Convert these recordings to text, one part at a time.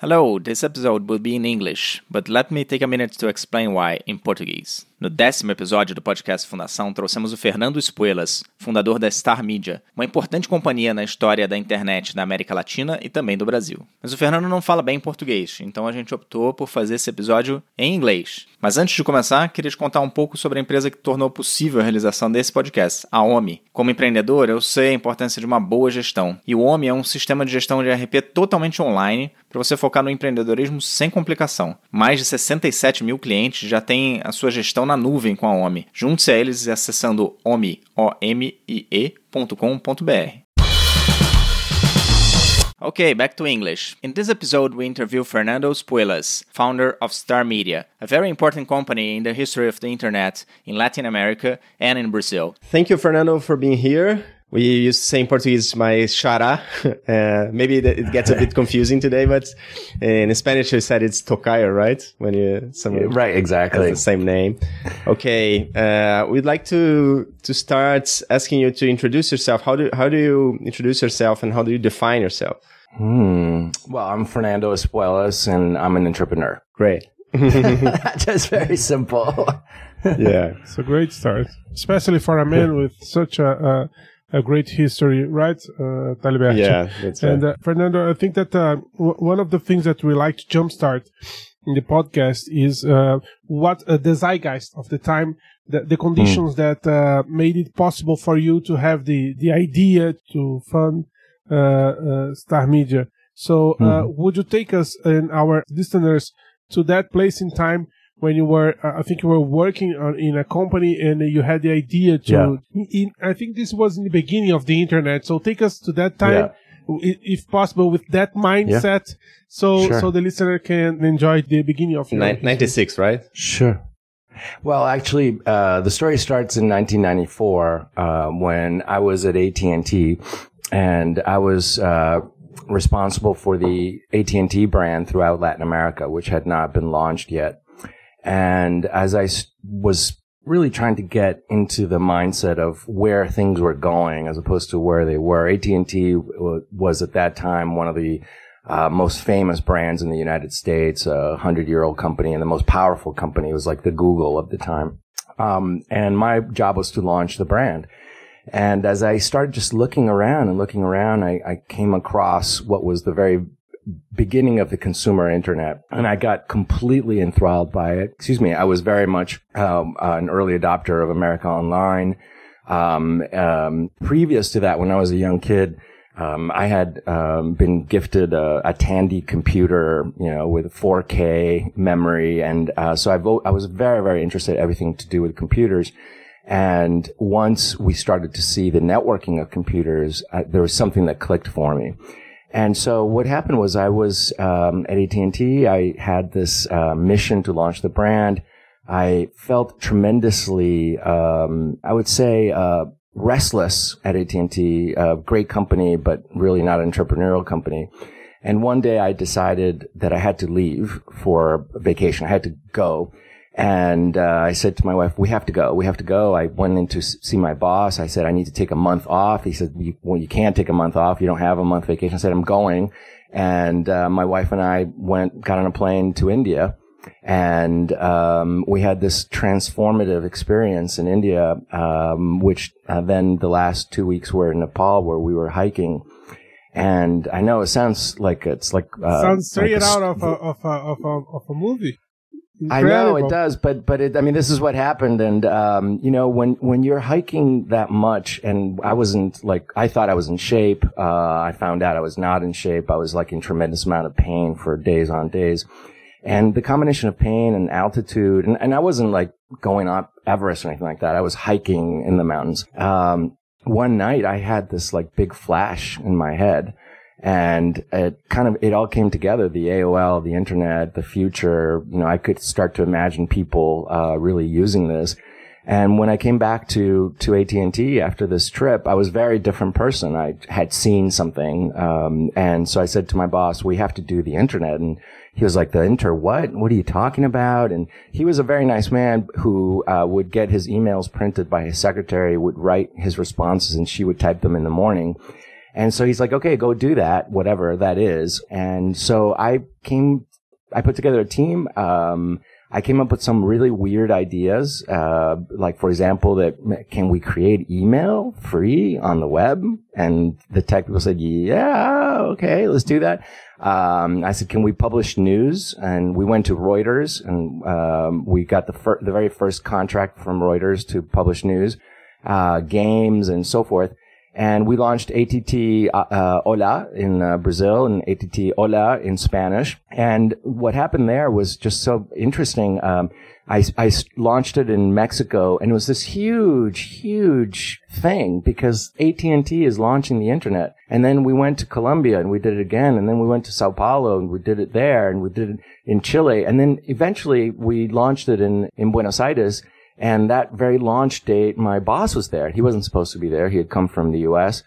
Hello, this episode will be in English, but let me take a minute to explain why in Portuguese. No décimo episódio do podcast Fundação, trouxemos o Fernando Espuelas, fundador da Star Media, uma importante companhia na história da internet da América Latina e também do Brasil. Mas o Fernando não fala bem português, então a gente optou por fazer esse episódio em inglês. Mas antes de começar, queria te contar um pouco sobre a empresa que tornou possível a realização desse podcast, a OMI. Como empreendedor, eu sei a importância de uma boa gestão, e o OMI é um sistema de gestão de RP totalmente online para você focar no empreendedorismo sem complicação. Mais de 67 mil clientes já têm a sua gestão na nuvem com a OMI. Junte-se a eles acessando omie.com.br. Okay, back to English. In this episode, we interview Fernando Spuelas, founder of Star Media, a very important company in the history of the internet in Latin America and in Brazil. Thank you, Fernando, for being here. We used to say in Portuguese, my xará. Uh, maybe it gets a bit confusing today, but in Spanish, you said it's tocayo, right? When you, someone right, exactly. the same name. Okay. Uh, we'd like to, to start asking you to introduce yourself. How do, how do you introduce yourself and how do you define yourself? Hmm. Well, I'm Fernando Espuelas and I'm an entrepreneur. Great. Just very simple. yeah. It's a great start, especially for a man with such a, a, a great history, right, uh, Taliberto? Yeah, that's right. And uh, Fernando, I think that uh, w- one of the things that we like to jumpstart in the podcast is uh, what uh, the zeitgeist of the time, the, the conditions that uh, made it possible for you to have the, the idea to fund uh, uh, Star Media. So, uh, would you take us and our listeners to that place in time when you were, uh, I think you were working on, in a company and you had the idea to, in, I think this was in the beginning of the internet. So take us to that time, i- if possible, with that mindset. So, Sure. so the listener can enjoy the beginning of Nin- 96, right? Sure. Well, actually, uh, the story starts in 1994 uh, when I was at AT&T, and I was uh, responsible for the AT&T brand throughout Latin America, which had not been launched yet. And as I was really trying to get into the mindset of where things were going as opposed to where they were, AT&T was at that time one of the uh, most famous brands in the United States, a hundred year old company and the most powerful company. It was like the Google of the time. Um, and my job was to launch the brand. And as I started just looking around and looking around, I, I came across what was the very beginning of the consumer internet and I got completely enthralled by it. Excuse me. I was very much, um, an early adopter of America Online. Um, um, previous to that, when I was a young kid, um, I had um, been gifted a, a Tandy computer, you know, with 4K memory, and uh, so I, vo- I was very, very interested in everything to do with computers. And once we started to see the networking of computers, uh, there was something that clicked for me. And so what happened was I was um, at AT&T. I had this uh, mission to launch the brand. I felt tremendously, um, I would say, uh, restless at AT&T. A great company, but really not an entrepreneurial company. And one day I decided that I had to leave for vacation. I had to go. And uh, I said to my wife, "We have to go. We have to go." I went in to s- see my boss. I said, "I need to take a month off." He said, "Well, you can't take a month off. You don't have a month vacation." I said, "I'm going." And uh, my wife and I went, got on a plane to India, and um, we had this transformative experience in India, um, which uh, then the last two weeks were in Nepal, where we were hiking. And I know it sounds like it's like uh, Sounds straight like out of a, of a, of a, of a movie. I know it does, but but it, I mean, this is what happened, and um, you know, when when you're hiking that much, and I wasn't like I thought I was in shape. Uh, I found out I was not in shape. I was like in tremendous amount of pain for days on days, and the combination of pain and altitude, and, and I wasn't like going up Everest or anything like that. I was hiking in the mountains. Um, one night I had this like big flash in my head and it kind of it all came together the aol the internet the future. You know i could start to imagine people uh, really using this. And when i came back to to at&t after this trip i was a very different person. I had seen something um, and so i said to my boss we have to do the internet. And he was like the inter what? What are you talking about? And he was a very nice man who uh, would get his emails printed by his secretary would write his responses and she would type them in the morning And so he's like, okay, go do that, whatever that is. And so I came, I put together a team. Um, I came up with some really weird ideas, uh, like for example, that can we create email free on the web? And the tech people said, yeah, okay, let's do that. Um, I said, can we publish news? And we went to Reuters and, um, we got the fir- the very first contract from Reuters to publish news, uh, games and so forth. And we launched ATT uh, uh, Hola in uh, Brazil and ATT Hola in Spanish. And what happened there was just so interesting. Um, I, I launched it in Mexico and it was this huge, huge thing because AT&T is launching the internet. And then we went to Colombia and we did it again. And then we went to Sao Paulo and we did it there and we did it in Chile. And then eventually we launched it in, in Buenos Aires and that very launch date, my boss was there. He wasn't supposed to be there. He had come from the U.S.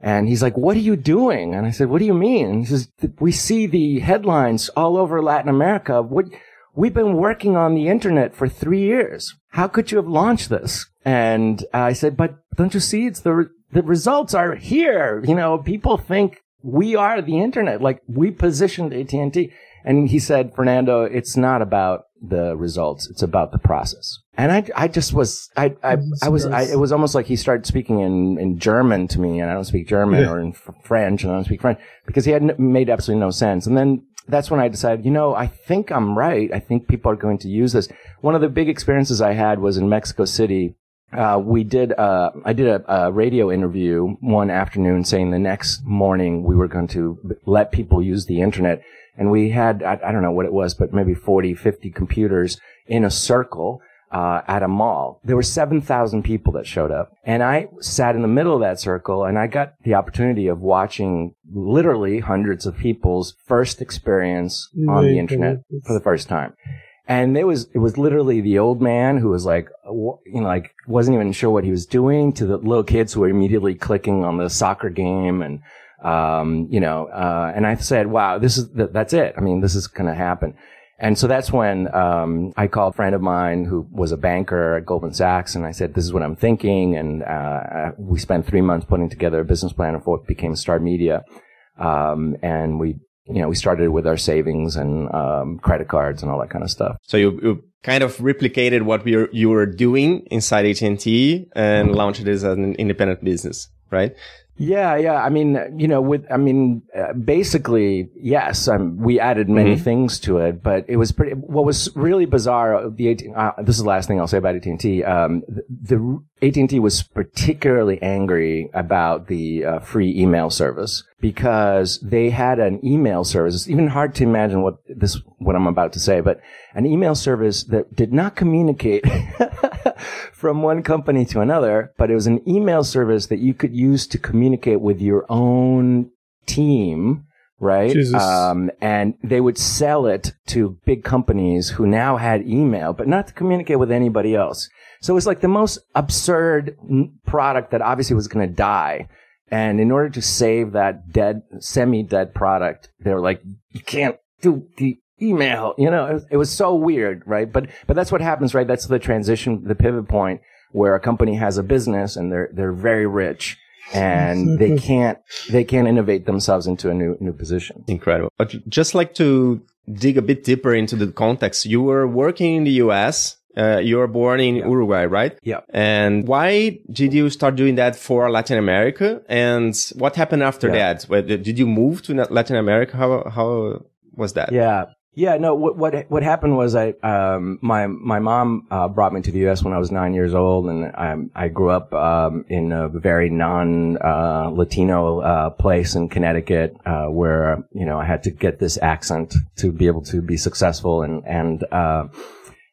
And he's like, what are you doing? And I said, what do you mean? He says, we see the headlines all over Latin America. What, we've been working on the internet for three years. How could you have launched this? And I said, but don't you see? It's the, the results are here. You know, people think we are the internet. Like we positioned AT&T. And he said, Fernando, it's not about the results. It's about the process. And I, I just was, I, I, I was, I, it was almost like he started speaking in, in German to me, and I don't speak German, yeah. or in French, and I don't speak French, because he had n- made absolutely no sense. And then that's when I decided, you know, I think I'm right. I think people are going to use this. One of the big experiences I had was in Mexico City. Uh, we did, uh, I did a, a, radio interview one afternoon saying the next morning we were going to let people use the internet. And we had, I, I don't know what it was, but maybe 40, 50 computers in a circle uh, at a mall. There were 7,000 people that showed up. And I sat in the middle of that circle and I got the opportunity of watching literally hundreds of people's first experience on the internet for the first time. And it was, it was literally the old man who was like, you know, like wasn't even sure what he was doing to the little kids who were immediately clicking on the soccer game and, um, you know, uh, and I said, wow, this is, that's it. I mean, this is going to happen. And so that's when um, I called a friend of mine who was a banker at Goldman Sachs, and I said, "This is what I'm thinking." And uh, we spent three months putting together a business plan of what became Star Media, um, and we, you know, we started with our savings and um, credit cards and all that kind of stuff. So you, you kind of replicated what we were, you were doing inside AT&T and launched it as an independent business, right? Yeah, yeah. I mean, you know, with I mean, uh, basically, yes. Um, we added many mm-hmm. things to it, but it was pretty. What was really bizarre. The uh, this is the last thing I'll say about AT and T. Um, the AT and T was particularly angry about the uh, free email service because they had an email service. It's even hard to imagine what this what I'm about to say, but an email service that did not communicate from one company to another, but it was an email service that you could use to communicate with your own team, right? Um, and they would sell it to big companies who now had email, but not to communicate with anybody else. So it was like the most absurd product that obviously was going to die. And in order to save that dead, semi-dead product, they were like, you can't do the email. You know, it was, it was so weird, right? But but that's what happens, right? That's the transition, the pivot point where a company has a business and they're they're very rich and they can't they can't innovate themselves into a new new position. Incredible. But just like to dig a bit deeper into the context, you were working in the U.S. Uh, you were born in yeah. Uruguay, right? Yeah. And why did you start doing that for Latin America? And what happened after yeah. that? Did you move to Latin America? How how was that? Yeah. Yeah, no. What what what happened was I um my my mom uh, brought me to the U.S. when I was nine years old, and I I grew up um in a very non uh, Latino uh, place in Connecticut, uh, where you know I had to get this accent to be able to be successful, and and uh,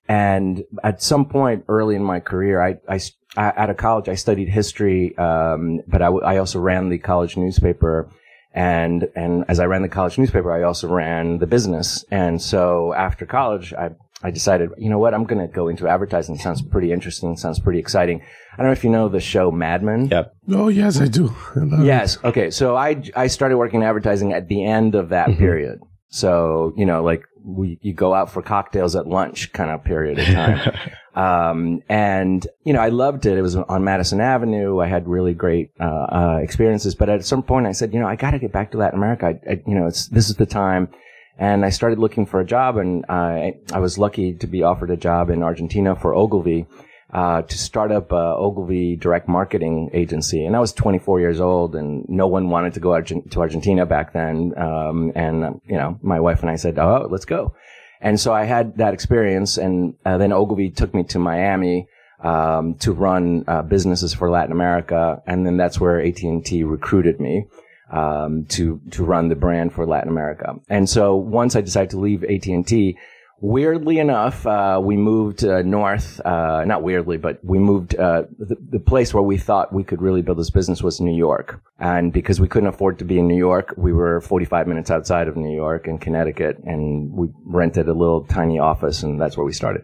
and at some point early in my career, I I, I out of college I studied history, um, but I I also ran the college newspaper and, and as I ran the college newspaper, I also ran the business. And so after college, I, I decided, you know what, I'm going to go into advertising. It sounds pretty interesting. Sounds pretty exciting. I don't know if you know the show Mad Men. Yep. Oh, yes, I do. I yes. It. Okay. So I, I started working in advertising at the end of that mm-hmm. period. So, you know, like we, you go out for cocktails at lunch kind of period of time. um, and, you know, I loved it. It was on Madison Avenue. I had really great, uh, uh, experiences. But at some point I said, you know, I got to get back to Latin America. I, I, you know, it's, this is the time. And I started looking for a job and I, I was lucky to be offered a job in Argentina for Ogilvy uh, to start up a Ogilvy direct marketing agency. And I was 24 years old and no one wanted to go Argent- to Argentina back then. Um, and, you know, my wife and I said, oh, let's go. And so I had that experience and uh, then Ogilvy took me to Miami. Um, to run uh, businesses for Latin America, and then that's where AT and T recruited me um, to to run the brand for Latin America. And so once I decided to leave AT and T, Weirdly enough, uh, we moved uh, north. Uh, not weirdly, but we moved. Uh, the, the, place where we thought we could really build this business was New York, and because we couldn't afford to be in New York, we were 45 minutes outside of New York in Connecticut, and we rented a little tiny office, and that's where we started.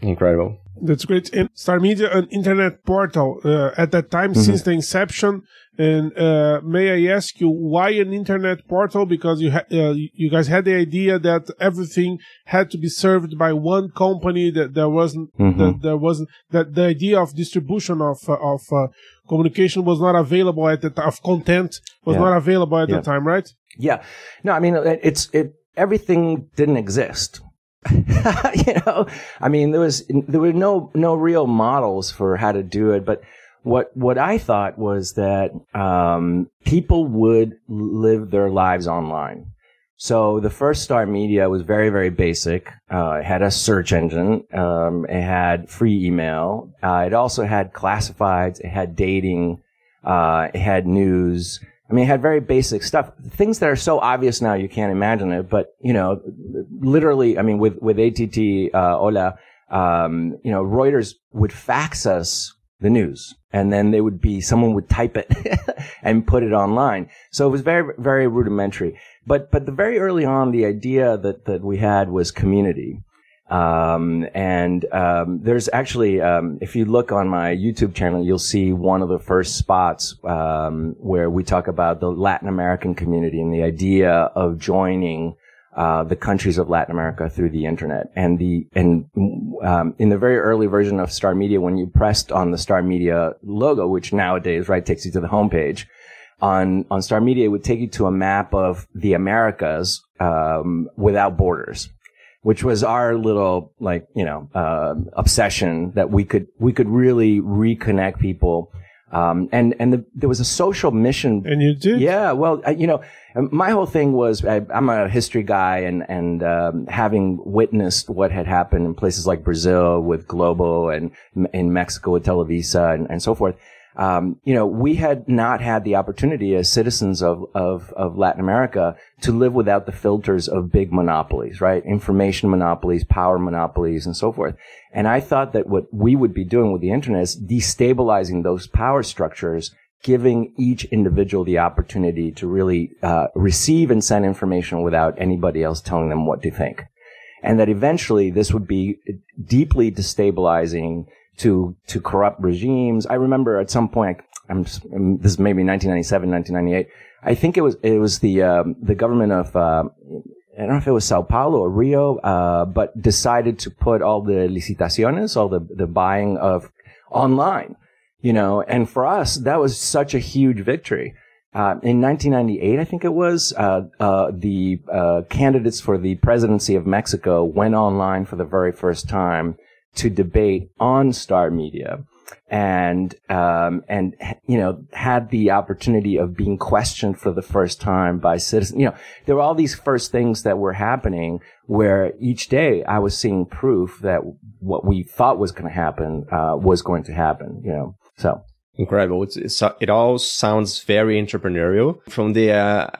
Incredible. That's great. And Star Media, an internet portal uh, at that time mm-hmm. since the inception. And uh, may I ask you why an internet portal? Because you ha- uh, you guys had the idea that everything had to be served by one company. That there wasn't mm-hmm. that there wasn't that the idea of distribution of uh, of uh, communication was not available at the time. Of content was yeah. not available at yeah. the time, right? Yeah. No, I mean it's it. Everything didn't exist you know, I mean, there was, there were no, no real models for how to do it, but what, what I thought was that, um, people would live their lives online. So the first Star Media was very, very basic. Uh, it had a search engine. Um, it had free email. Uh, it also had classifieds. It had dating. Uh, it had news. I mean, it had very basic stuff, things that are so obvious now you can't imagine it. But you know, literally, I mean, with with ATT uh, Hola, um, you know, Reuters would fax us the news, and then they would be someone would type it and put it online. So it was very very rudimentary. But but the very early on, the idea that that we had was community. Um, and um, there's actually, um, if you look on my YouTube channel, you'll see one of the first spots um, where we talk about the Latin American community and the idea of joining uh, the countries of Latin America through the internet. And the and um, in the very early version of Star Media, when you pressed on the Star Media logo, which nowadays right takes you to the homepage. On, on Star Media, it would take you to a map of the Americas um, without borders which was our little like you know uh, obsession that we could we could really reconnect people. Um, and and the, there was a social mission. And you did, yeah. Well, I, you know, my whole thing was I, am a history guy, and and um, having witnessed what had happened in places like Brazil with Globo and in Mexico with Televisa and, and so forth um, you know, we had not had the opportunity as citizens of, of, of Latin America to live without the filters of big monopolies, right? Information monopolies, power monopolies, and so forth. And I thought that what we would be doing with the internet is destabilizing those power structures, giving each individual the opportunity to really uh, receive and send information without anybody else telling them what to think. And that eventually this would be deeply destabilizing to to corrupt regimes. I remember at some point, I'm, um, this is maybe 1997, 1998. I think it was it was the um, the government of uh, I don't know if it was Sao Paulo or Rio, uh, but decided to put all the licitaciones, all the the buying of online. You know, and for us, that was such a huge victory. Uh, in 1998, I think it was, uh, uh, the uh, candidates for the presidency of Mexico went online for the very first time to debate on Star Media and um, and you know had the opportunity of being questioned for the first time by citizens. You know, there were all these first things that were happening where each day I was seeing proof that what we thought was going to happen uh, was going to happen. You know, so incredible. It's, it's, it all sounds very entrepreneurial from the uh,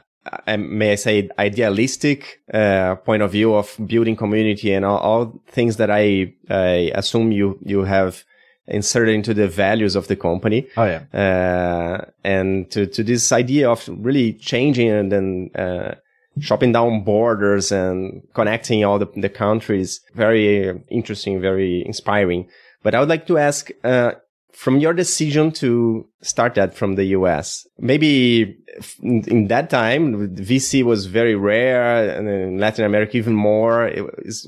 may I say, idealistic uh, point of view of building community and all, all, things that I, I assume you you have inserted into the values of the company. Oh yeah, uh, and to to this idea of really changing and then uh, chopping down borders and connecting all the the countries. Very interesting, very inspiring. But I would like to ask uh, from your decision to start that from the US, maybe in that time, VC was very rare and in Latin America even more.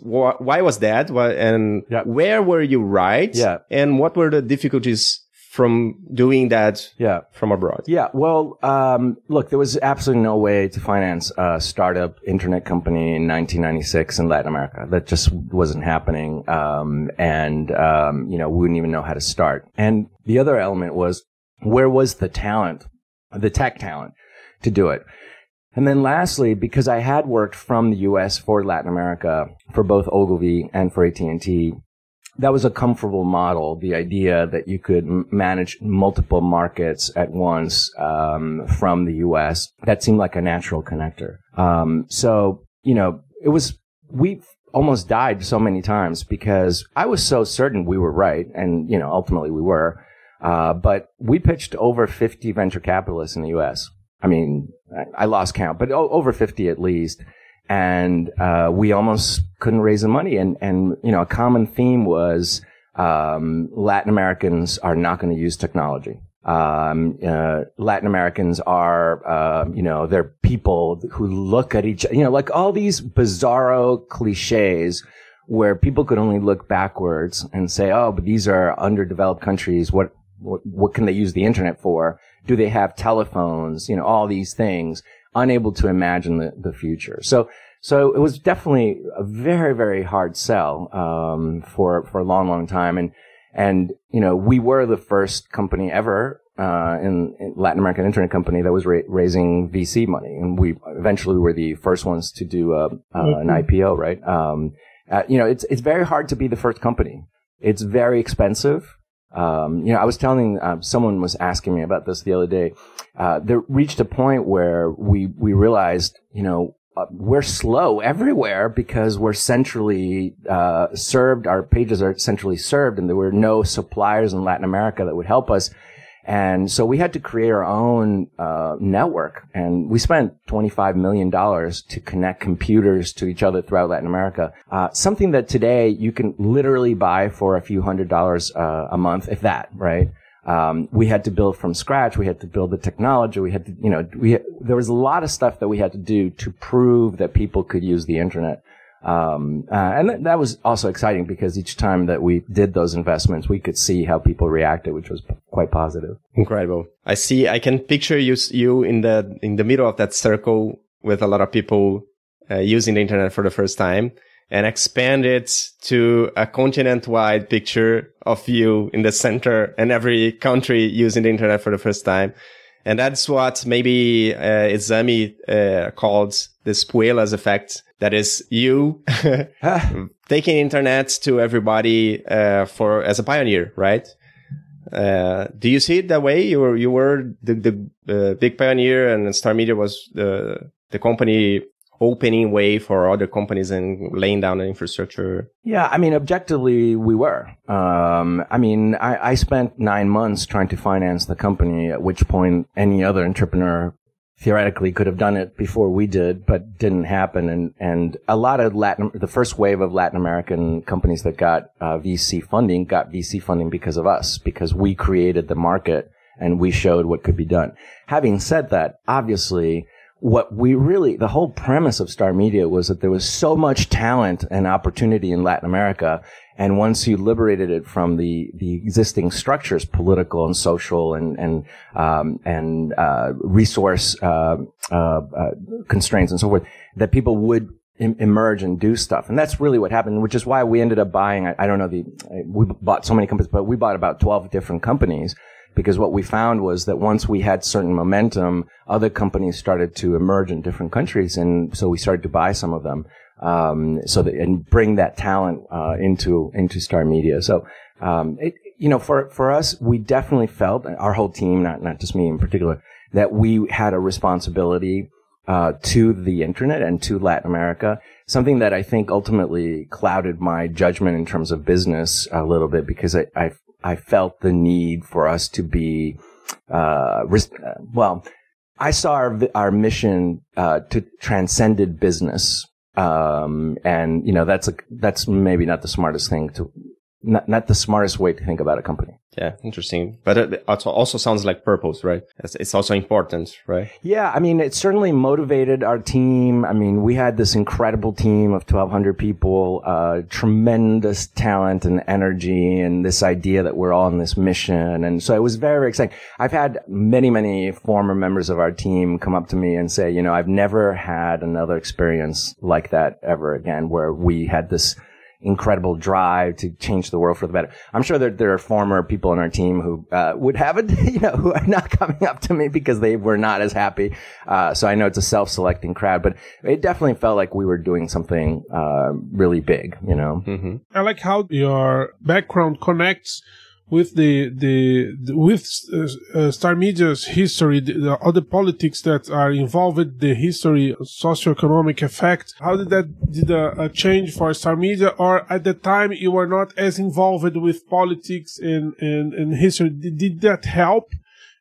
Why was that? And yeah. where were you right? Yeah. And what were the difficulties from doing that yeah. from abroad? Yeah. Well, um, look, there was absolutely no way to finance a startup internet company in 1996 in Latin America. That just wasn't happening. Um, and, um, you know, we wouldn't even know how to start. And the other element was where was the talent, the tech talent to do it? And then lastly, because I had worked from the U.S. for Latin America for both Ogilvy and for AT&T, that was a comfortable model. The idea that you could m- manage multiple markets at once um, from the U.S. that seemed like a natural connector. Um, so you know, it was we almost died so many times because I was so certain we were right, and you know, ultimately we were. Uh, but we pitched over 50 venture capitalists in the U.S. I mean, I, lost count, but o- over 50 at least and uh, we almost couldn't raise the money. And and you know, a common theme was um, Latin Americans are not going to use technology. Um, uh, Latin Americans are, uh, you know, they're people who look at each, you know, like all these bizarro cliches where people could only look backwards and say, oh, but these are underdeveloped countries. What, what, what can they use the internet for? Do they have telephones? You know, all these things unable to imagine the, the future. So, so it was definitely a very, very hard sell, um, for, for a long, long time. And, and, you know, we were the first company ever, uh, in, in, Latin American internet company that was ra- raising VC money. And we eventually were the first ones to do, a, uh, mm-hmm. an IPO, right? Um, uh, you know, it's, it's very hard to be the first company. It's very expensive. Um, you know, I was telling uh, someone was asking me about this the other day. Uh, there reached a point where we we realized, you know, uh, we're slow everywhere because we're centrally uh, served. Our pages are centrally served, and there were no suppliers in Latin America that would help us. And so we had to create our own uh, network, and we spent twenty-five million dollars to connect computers to each other throughout Latin America. Uh, something that today you can literally buy for a few hundred dollars uh, a month, if that, right? Um, we had to build from scratch. We had to build the technology. We had to, you know, we there was a lot of stuff that we had to do to prove that people could use the internet. Um, uh, and th- that was also exciting because each time that we did those investments, we could see how people reacted, which was p- quite positive. Incredible. I see. I can picture you you in the in the middle of that circle with a lot of people uh, using the internet for the first time, and expand it to a continent-wide picture of you in the center and every country using the internet for the first time. And that's what maybe uh, Izami uh, called the Espuelas effect. That is you taking internet to everybody uh, for as a pioneer, right? Uh, do you see it that way? You were you were the the uh, big pioneer, and Star Media was the the company opening way for other companies and laying down the infrastructure? Yeah, I mean, objectively, we were. Um, I mean, I, I spent nine months trying to finance the company, at which point any other entrepreneur theoretically could have done it before we did, but didn't happen. And, and a lot of Latin, the first wave of Latin American companies that got uh, VC funding got VC funding because of us, because we created the market and we showed what could be done. Having said that, obviously, what we really, the whole premise of Star Media was that there was so much talent and opportunity in Latin America. And once you liberated it from the, the existing structures, political and social and, and, um, and, uh, resource, uh, uh, uh constraints and so forth, that people would emerge and do stuff. And that's really what happened, which is why we ended up buying, I, I don't know the, we bought so many companies, but we bought about 12 different companies because what we found was that once we had certain momentum, other companies started to emerge in different countries, and so we started to buy some of them, um, so that and bring that talent uh, into into Star Media. So, um, it, you know, for for us, we definitely felt our whole team, not not just me in particular, that we had a responsibility uh, to the internet and to Latin America. Something that I think ultimately clouded my judgment in terms of business a little bit because I, I I felt the need for us to be, uh, well, I saw our, our mission, uh, to transcended business. Um, and, you know, that's a, that's maybe not the smartest thing to, not, not the smartest way to think about a company. Yeah, interesting. But it also also sounds like purpose, right? It's, it's also important, right? Yeah, I mean, it certainly motivated our team. I mean, we had this incredible team of 1,200 people, uh, tremendous talent and energy, and this idea that we're all on this mission. And so it was very, very exciting. I've had many, many former members of our team come up to me and say, you know, I've never had another experience like that ever again, where we had this incredible drive to change the world for the better. I'm sure that there are former people on our team who uh, would have it, you know, who are not coming up to me because they were not as happy. Uh, so I know it's a self-selecting crowd, but it definitely felt like we were doing something uh, really big, you know. Mm-hmm. I like how your background connects with the the, the with uh, uh, Star Media's history, the, the other politics that are involved, the history, socioeconomic effect. How did that did a, a, change for Star Media, or at the time you were not as involved with politics and and, and history? Did, did that help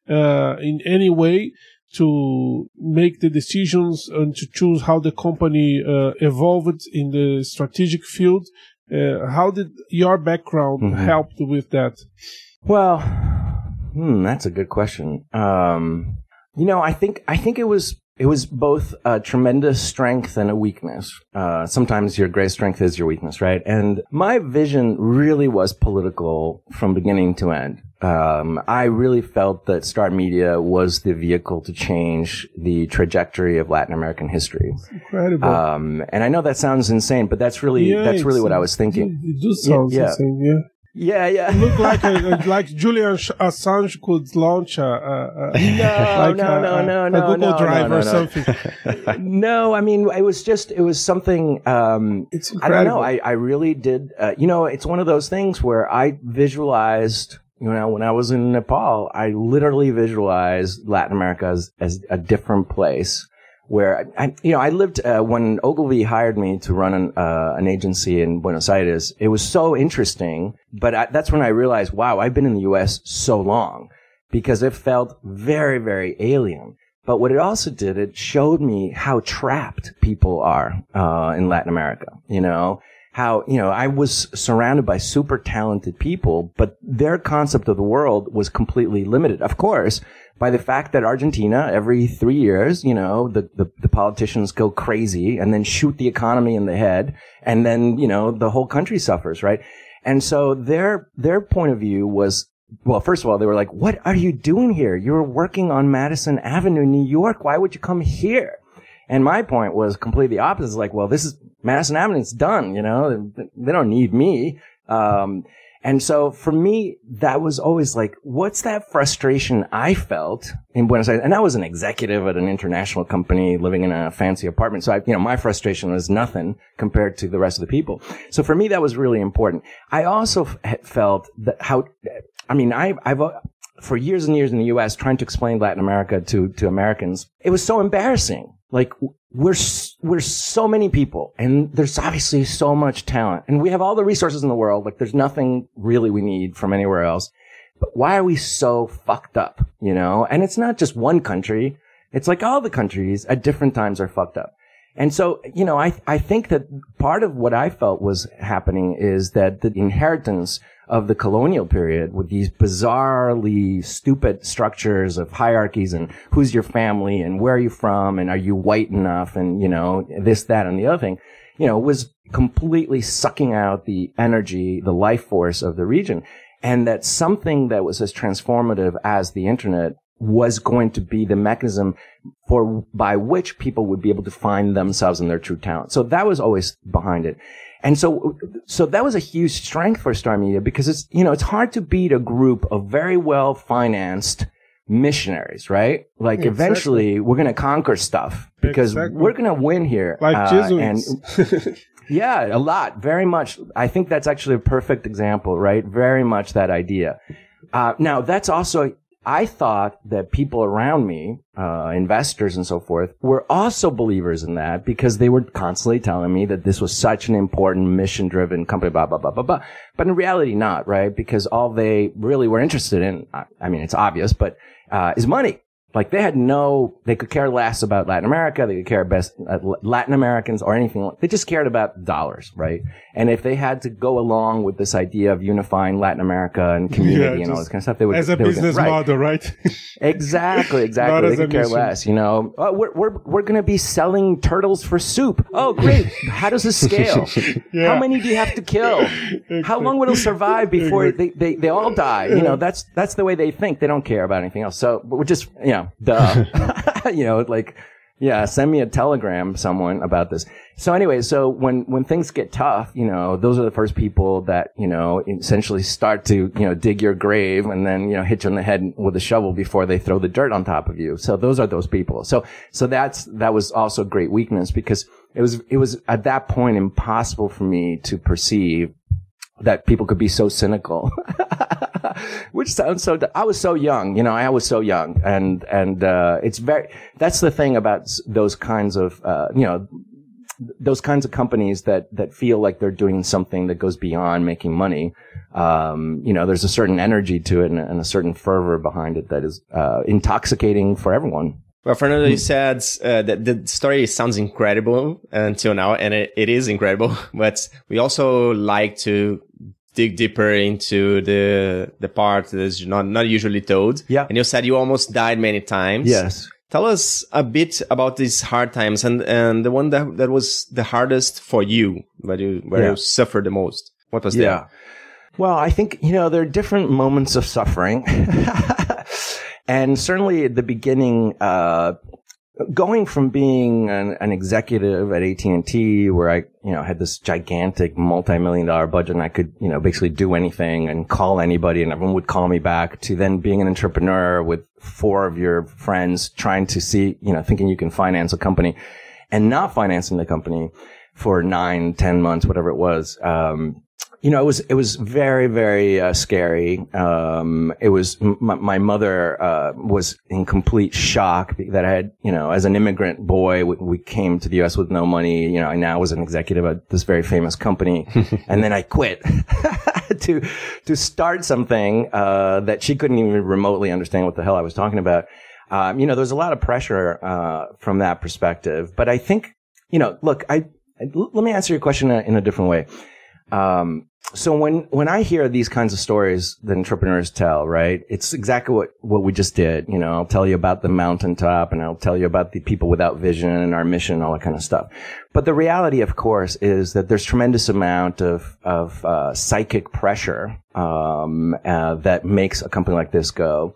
uh, in any way? to make the decisions and to choose how the company uh, evolved in the strategic field uh, how did your background mm-hmm. help with that? Well, hmm, that's a good question. Um, you know, I think I think it was it was both a tremendous strength and a weakness. Uh, sometimes your great strength is your weakness, right? And my vision really was political from beginning to end. Um, I really felt that Star Media was the vehicle to change the trajectory of Latin American history. incredible. Um, and I know that sounds insane, but that's really yeah, that's really what I was thinking. It, it does sound yeah, yeah. insane, yeah. Yeah, yeah. Look like a, like Julian Assange could launch a, a, a no, like no, a, no, no, no, Google no, Drive no, or something. no, I mean, it was just, it was something, um, It's I don't know. I, I really did, uh, you know, it's one of those things where I visualized, you know, when I was in Nepal, I literally visualized Latin America as, as a different place where I, you know, I lived, uh, when Ogilvy hired me to run an, uh, an agency in Buenos Aires, it was so interesting, but I, that's when I realized, wow, I've been in the U.S. so long because it felt very, very alien. But what it also did, it showed me how trapped people are, uh, in Latin America, you know? How, you know, I was surrounded by super talented people, but their concept of the world was completely limited. Of course, by the fact that Argentina, every three years, you know, the, the, the politicians go crazy and then shoot the economy in the head. And then, you know, the whole country suffers, right? And so their, their point of view was, well, first of all, they were like, what are you doing here? You're working on Madison Avenue, New York. Why would you come here? And my point was completely opposite. It's like, well, this is Madison Avenue. It's done. You know, they don't need me. Um, and so for me, that was always like, what's that frustration I felt in Buenos Aires? And I was an executive at an international company living in a fancy apartment. So I, you know, my frustration was nothing compared to the rest of the people. So for me, that was really important. I also f- felt that how, I mean, I, I've, uh, for years and years in the U.S. trying to explain Latin America to, to Americans, it was so embarrassing. Like we're we're so many people, and there's obviously so much talent, and we have all the resources in the world. Like there's nothing really we need from anywhere else. But why are we so fucked up? You know, and it's not just one country. It's like all the countries at different times are fucked up. And so, you know, I, I think that part of what I felt was happening is that the inheritance of the colonial period with these bizarrely stupid structures of hierarchies and who's your family and where are you from and are you white enough and, you know, this, that, and the other thing, you know, was completely sucking out the energy, the life force of the region. And that something that was as transformative as the internet was going to be the mechanism for by which people would be able to find themselves and their true talent. So that was always behind it. And so, so that was a huge strength for Star Media because it's, you know, it's hard to beat a group of very well financed missionaries, right? Like Exactly. eventually we're going to conquer stuff because Exactly. we're going to win here. like Uh, Jesuits. yeah, a lot, very much. I think that's actually a perfect example, right? Very much that idea. Uh, now, that's also, I thought that people around me, uh, investors and so forth, were also believers in that because they were constantly telling me that this was such an important mission driven company, blah, blah, blah, blah, blah. But in reality, not, right? Because all they really were interested in, I mean, it's obvious, but, uh, is money. Like they had no, they could care less about Latin America. They could care best uh, Latin Americans or anything. They just cared about dollars, right? And if they had to go along with this idea of unifying Latin America and community Yeah, and all this kind of stuff, they would As a business right. model, right? Exactly, exactly. as They a could care mission. less. You know, oh, we're we're we're going to be selling turtles for soup. Oh, great! How does this scale? Yeah. How many do you have to kill? How long will it survive before they, they, they all die? You know, that's that's the way they think. They don't care about anything else. So, but we're just you know, duh. you know, like yeah, send me a telegram, someone about this. So anyway, so when, when things get tough, you know, those are the first people that, you know, essentially start to, you know, dig your grave and then, you know, hit you on the head with a shovel before they throw the dirt on top of you. So those are those people. So, so that's, that was also great weakness because it was, it was at that point impossible for me to perceive that people could be so cynical. Which sounds so, I was so young, you know, I was so young and, and, uh, it's very, that's the thing about those kinds of, uh, you know, those kinds of companies that, that feel like they're doing something that goes beyond making money. Um, you know, there's a certain energy to it and, a- and a certain fervor behind it that is, uh, intoxicating for everyone. Well, Fernando, you said uh, that the story sounds incredible until now, and it, it is incredible. But we also like to dig deeper into the the part that is not not usually told. Yeah. And you said you almost died many times. Yes. Tell us a bit about these hard times and and the one that that was the hardest for you, where you where Yeah. you suffered the most. What was Yeah. Well, I think, you know, there are different moments of suffering. and certainly at the beginning, uh, going from being an, an executive at AT&T where I, you know, had this gigantic multi-million dollar budget and I could, you know, basically do anything and call anybody and everyone would call me back to then being an entrepreneur with four of your friends trying to see, you know, thinking you can finance a company and not financing the company for nine, ten months, whatever it was. Um, you know, it was it was very very uh, scary. Um, it was m- my, my mother uh, was in complete shock that I had, you know, as an immigrant boy, we, we came to the U.S. with no money. You know, I now was an executive at this very famous company, and then I quit to to start something uh, that she couldn't even remotely understand what the hell I was talking about. Um, you know, there's a lot of pressure uh, from that perspective, but I think, you know, look, I, let me answer your question in a, in a different way. Um, so when, when I hear these kinds of stories that entrepreneurs tell, right, it's exactly what, what we just did. You know, I'll tell you about the mountaintop and I'll tell you about the people without vision and our mission, and all that kind of stuff. But the reality, of course, is that there's tremendous amount of, of, uh, psychic pressure, um, uh, that makes a company like this go.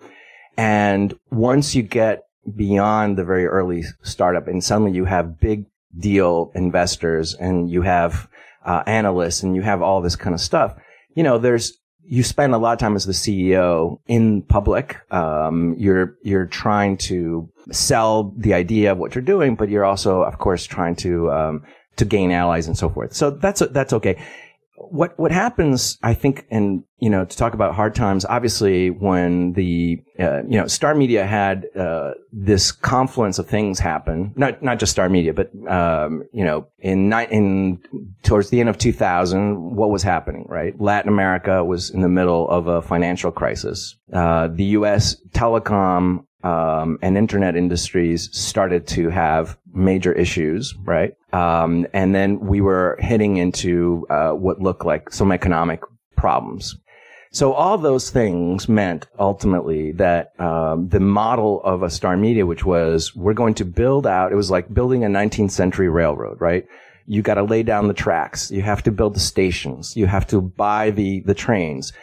And once you get beyond the very early startup and suddenly you have big deal investors and you have uh, analysts and you have all this kind of stuff, you know, there's, you spend a lot of time as the CEO in public. Um, you're, you're trying to sell the idea of what you're doing, but you're also, of course, trying to, um, to gain allies and so forth. So that's, that's okay what what happens, I think, and you know, to talk about hard times, obviously, when the uh, you know Star Media had uh, this confluence of things happen, not not just Star Media, but um, you know, in ni- in towards the end of 2000, what was happening? Right, Latin America was in the middle of a financial crisis. Uh, the U.S. telecom um, and internet industries started to have major issues, right? Um, and then we were hitting into uh, what looked like some economic problems. So all those things meant ultimately that um, the model of a Star Media, which was we're going to build out, it was like building a 19th century railroad, right? You got to lay down the tracks. You have to build the stations. You have to buy the the trains.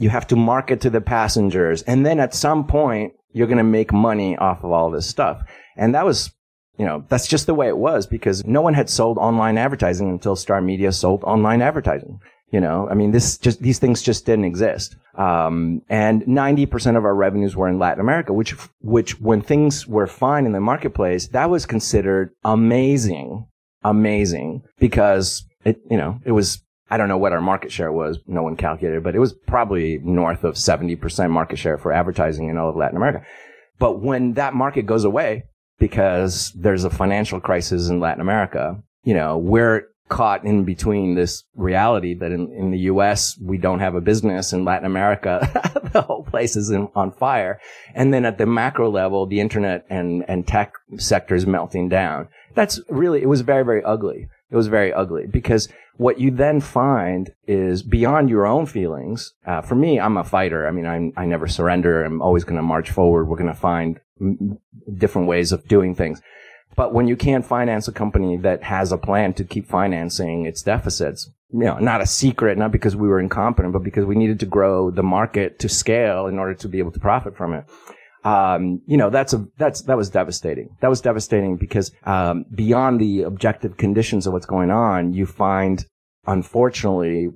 You have to market to the passengers, and then at some point you're going to make money off of all this stuff. And that was you know, that's just the way it was because no one had sold online advertising until Star Media sold online advertising. You know, I mean, this just, these things just didn't exist. Um, and 90% of our revenues were in Latin America, which, which when things were fine in the marketplace, that was considered amazing, amazing because it, you know, it was, I don't know what our market share was. No one calculated, but it was probably north of 70% market share for advertising in all of Latin America. But when that market goes away, because there's a financial crisis in Latin America, you know, we're caught in between this reality that in, in the US, we don't have a business. In Latin America, the whole place is in, on fire. And then at the macro level, the internet and, and tech sector is melting down. That's really, it was very, very ugly. It was very ugly because what you then find is beyond your own feelings. Uh, for me, I'm a fighter. I mean, I'm, I never surrender. I'm always going to march forward. We're going to find m- different ways of doing things. But when you can't finance a company that has a plan to keep financing its deficits, you know, not a secret, not because we were incompetent, but because we needed to grow the market to scale in order to be able to profit from it. Um, you know, that's a, that's, that was devastating. That was devastating because, um, beyond the objective conditions of what's going on, you find, unfortunately,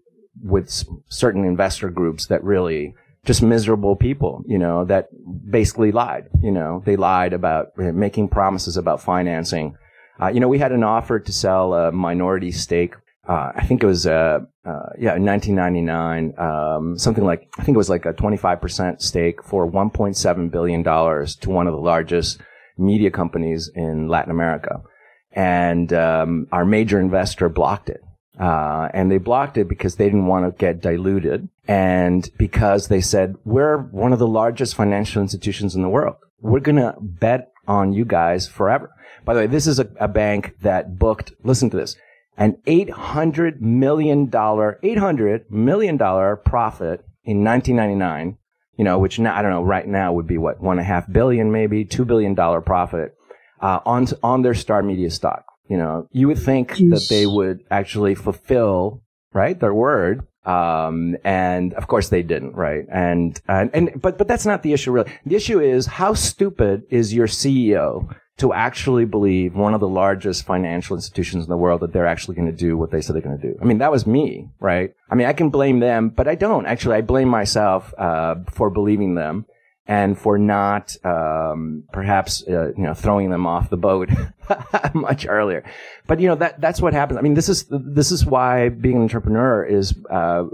with certain investor groups that really just miserable people, you know, that basically lied. You know, they lied about making promises about financing. Uh, you know, we had an offer to sell a minority stake. Uh, I think it was, uh, uh yeah, in 1999, um, something like, I think it was like a 25% stake for $1.7 billion to one of the largest media companies in Latin America. And, um, our major investor blocked it. Uh, and they blocked it because they didn't want to get diluted and because they said, we're one of the largest financial institutions in the world. We're going to bet on you guys forever. By the way, this is a, a bank that booked, listen to this, an $800 million, $800 million profit in 1999, you know, which now, I don't know, right now would be what, one and a half billion, maybe two billion dollar profit, uh, on, on their Star Media stock. You know, you would think Jeez. that they would actually fulfill, right, their word. Um, and of course they didn't, right? And, and, and, but, but that's not the issue really. The issue is how stupid is your CEO to actually believe one of the largest financial institutions in the world that they're actually going to do what they said they're going to do. I mean, that was me, right? I mean, I can blame them, but I don't actually. I blame myself uh, for believing them and for not um, perhaps uh, you know throwing them off the boat much earlier. But you know that that's what happens. I mean, this is this is why being an entrepreneur is uh,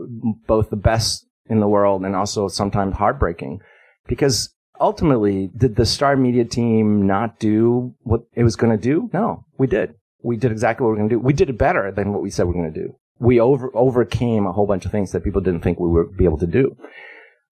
both the best in the world and also sometimes heartbreaking, because ultimately, did the Star Media team not do what it was going to do? No, we did. We did exactly what we are going to do. We did it better than what we said we are going to do. We over overcame a whole bunch of things that people didn't think we would be able to do.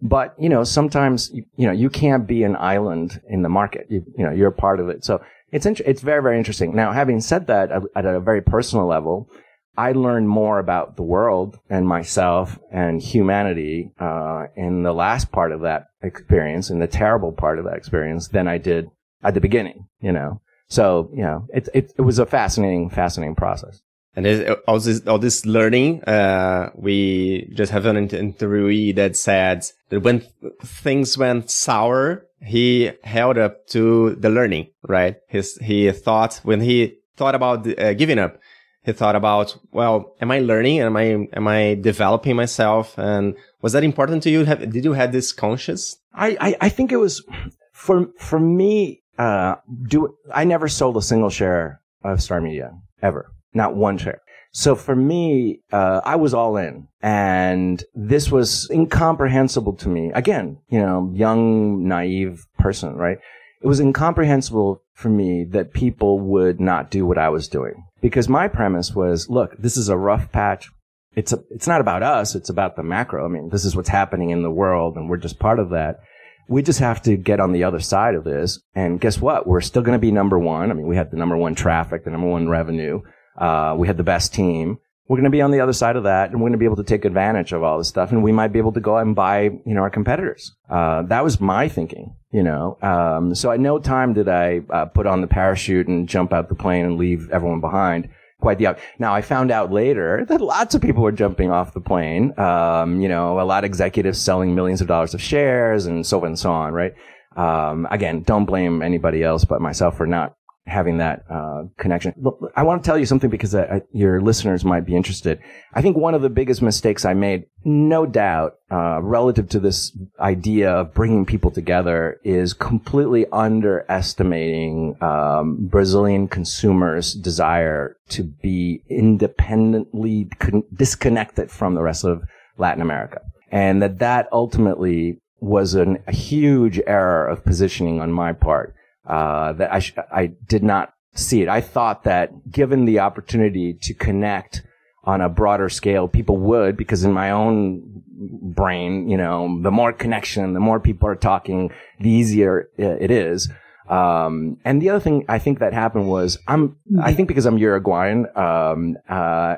But, you know, sometimes, you, you know, you can't be an island in the market. You, you know, you're part of it. So it's, int- it's very, very interesting. Now, having said that, at, at a very personal level, I learned more about the world and myself and humanity uh, in the last part of that experience, in the terrible part of that experience, than I did at the beginning. You know, so you know, it it, it was a fascinating, fascinating process. And all this, all this learning, uh, we just have an interviewee that said that when things went sour, he held up to the learning, right? His, he thought, when he thought about uh, giving up, he thought about, well, am I learning? Am I, am I developing myself? And was that important to you? Have, did you have this conscious? I, I, I think it was for, for me, uh, do, I never sold a single share of Star Media ever not one share. So for me, uh, I was all in and this was incomprehensible to me. Again, you know, young, naive person, right? It was incomprehensible for me that people would not do what I was doing because my premise was, look, this is a rough patch. It's a, it's not about us. It's about the macro. I mean, this is what's happening in the world and we're just part of that. We just have to get on the other side of this. And guess what? We're still going to be number one. I mean, we had the number one traffic, the number one revenue. Uh, we had the best team. We're going to be on the other side of that and we're going to be able to take advantage of all this stuff. And we might be able to go out and buy, you know, our competitors. Uh, that was my thinking, you know. Um, so at no time did I uh, put on the parachute and jump out the plane and leave everyone behind. Quite the opposite. Now I found out later that lots of people were jumping off the plane. Um, you know, a lot of executives selling millions of dollars of shares and so on and so on, right? Um, again, don't blame anybody else but myself for not having that uh, connection. I want to tell you something because I, I, your listeners might be interested. I think one of the biggest mistakes I made, no doubt, uh, relative to this idea of bringing people together, is completely underestimating um, Brazilian consumers' desire to be independently con- disconnected from the rest of Latin America, and that that ultimately was an, a huge error of positioning on my part uh, that I, sh- I did not see it. I thought that given the opportunity to connect on a broader scale, people would, because in my own brain, you know, the more connection, the more people are talking, the easier it is. Um, and the other thing I think that happened was I'm, I think because I'm Uruguayan, um, uh,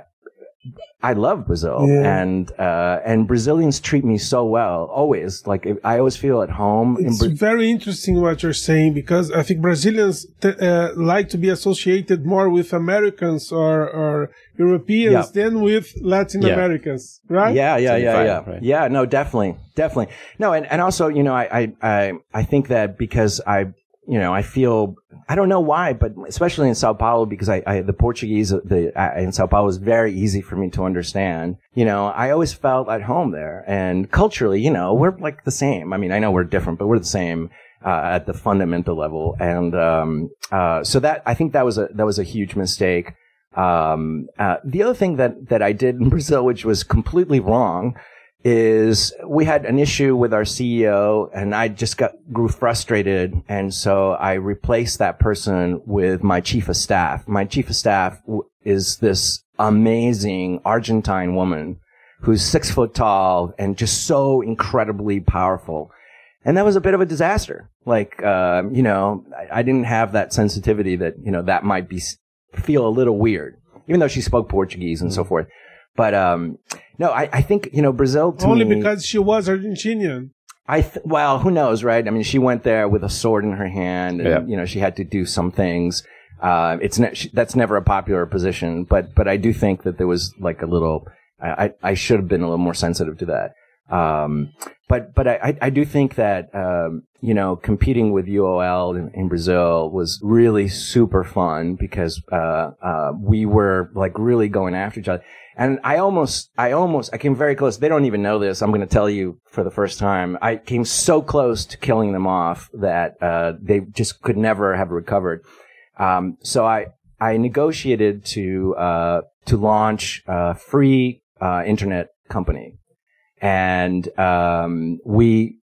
I love Brazil yeah. and, uh, and Brazilians treat me so well, always. Like, I always feel at home. It's in Bra- very interesting what you're saying because I think Brazilians t- uh, like to be associated more with Americans or, or Europeans yeah. than with Latin yeah. Americans, right? Yeah, yeah, yeah, yeah. Right. Yeah, no, definitely, definitely. No, and, and also, you know, I, I, I, I think that because I, you know, I feel I don't know why, but especially in Sao Paulo, because I, I the Portuguese the in Sao Paulo was very easy for me to understand. You know, I always felt at home there, and culturally, you know, we're like the same. I mean, I know we're different, but we're the same. Uh, at the fundamental level, and um, uh, so that I think that was a that was a huge mistake. Um, uh, the other thing that that I did in Brazil, which was completely wrong, is we had an issue with our CEO and I just got grew frustrated and so I replaced that person with my chief of staff. My chief of staff is this amazing Argentine woman who's six foot tall and just so incredibly powerful. And that was a bit of a disaster. Like, uh, you know, I, I didn't have that sensitivity that, you know, that might be, feel a little weird, even though she spoke Portuguese and so forth. But um, no, I, I think you know Brazil only me, because she was Argentinian. I th- well, who knows, right? I mean, she went there with a sword in her hand, and yeah. you know she had to do some things. Uh, it's ne- she, that's never a popular position, but but I do think that there was like a little. I I should have been a little more sensitive to that. Um, but but I, I do think that um, you know competing with UOL in, in, Brazil was really super fun because uh, uh, we were like really going after each other. And I almost, I almost, I came very close. They don't even know this. I'm going to tell you for the first time. I came so close to killing them off that uh, they just could never have recovered. Um, so I, I negotiated to uh, to launch a free uh, internet company, and um, we,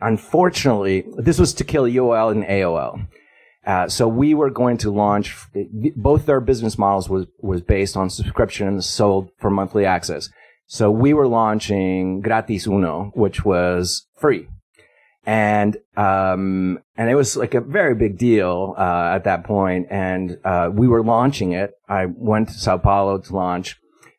unfortunately, this was to kill UOL and AOL. Uh, so we were going to launch both their business models was was based on subscription and sold for monthly access. So we were launching Gratis Uno, which was free, and um, and it was like a very big deal uh, at that point. And uh, we were launching it. I went to Sao Paulo to launch.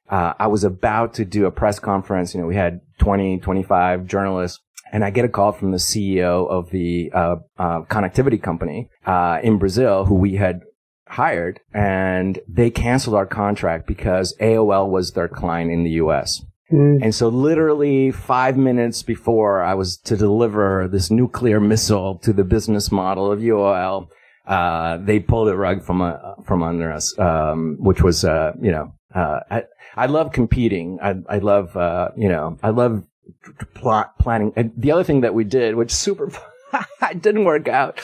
Uh, I was about to do a press conference. You know, we had 20, 25 journalists and I get a call from the CEO of the uh, uh, connectivity company uh, in Brazil, who we had hired, and they canceled our contract because AOL was their client in the U.S. Mm. And so, literally five minutes before I was to deliver this nuclear missile to the business model of UOL, uh, they pulled the rug from uh, from under us, um, which was, uh, you know, I, I love competing. I, I love, you know, I love plot planning. And the other thing that we did, which super, didn't work out,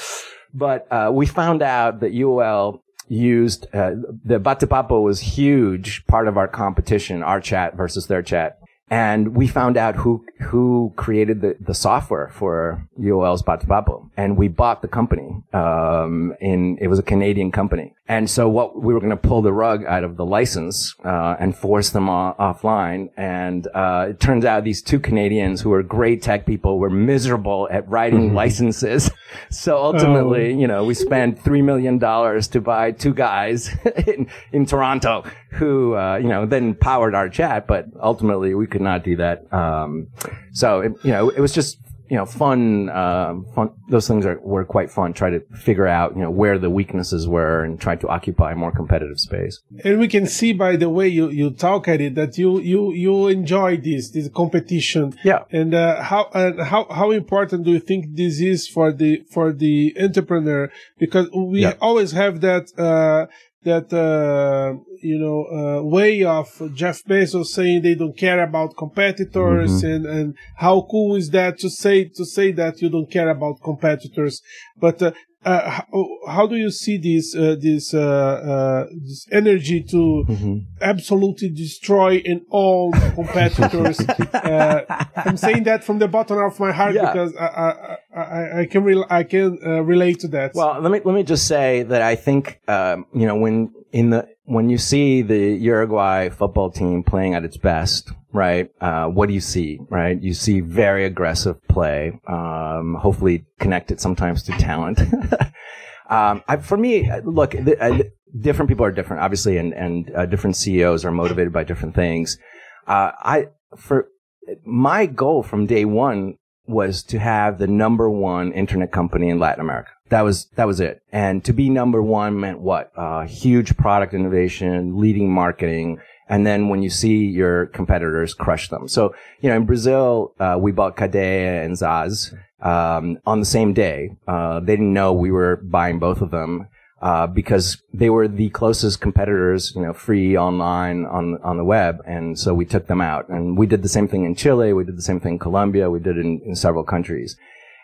but uh, we found out that UOL used uh, the Bate-Papo was huge part of our competition, our chat versus their chat and we found out who who created the, the software for UOL's Bate-Papo, and we bought the company. Um, in it was a Canadian company, and so what we were going to pull the rug out of the license uh, and force them off- offline. And uh, it turns out these two Canadians who were great tech people were miserable at writing mm-hmm. licenses. so ultimately, oh. you know, we spent three million dollars to buy two guys in, in Toronto who uh, you know then powered our chat, but ultimately we could not do that. Um, so it, you know, it was just you know fun. Uh, fun. Those things are, were quite fun. Try to figure out you know where the weaknesses were and try to occupy more competitive space. And we can see by the way you, you talk at it that you you you enjoy this this competition. Yeah. And uh, how how how important do you think this is for the for the entrepreneur? Because we yeah. always have that uh, that uh, you know uh, way of Jeff Bezos saying they don't care about competitors mm-hmm. and and how cool is that to say to say that you don't care about competitors but uh, uh, how, how, do you see this uh, this uh, uh this energy to mm-hmm. absolutely destroy in all competitors? Uh, I'm saying that from the bottom of my heart yeah. because I, I, I, I, can re- I can uh, relate to that. Well, let me let me just say that I think um, you know when in the when you see the Uruguay football team playing at its best, right? Uh, what do you see, right? You see very aggressive play, um, hopefully connected sometimes to talent. um, I, for me, look, the, uh, different people are different, obviously, and, and uh, different CEOs are motivated by different things. Uh, I, for my goal from day one was to have the number one internet company in Latin America. That was that was it. And to be number one meant what? Uh, huge product innovation, leading marketing, and then when you see your competitors crush them. So you know, in Brazil, uh, we bought Cadea and Zaz um, on the same day. Uh, they didn't know we were buying both of them uh, because they were the closest competitors, you know, free online on on the web, and so we took them out. And we did the same thing in Chile. We did the same thing in Colombia. We did it in, in several countries.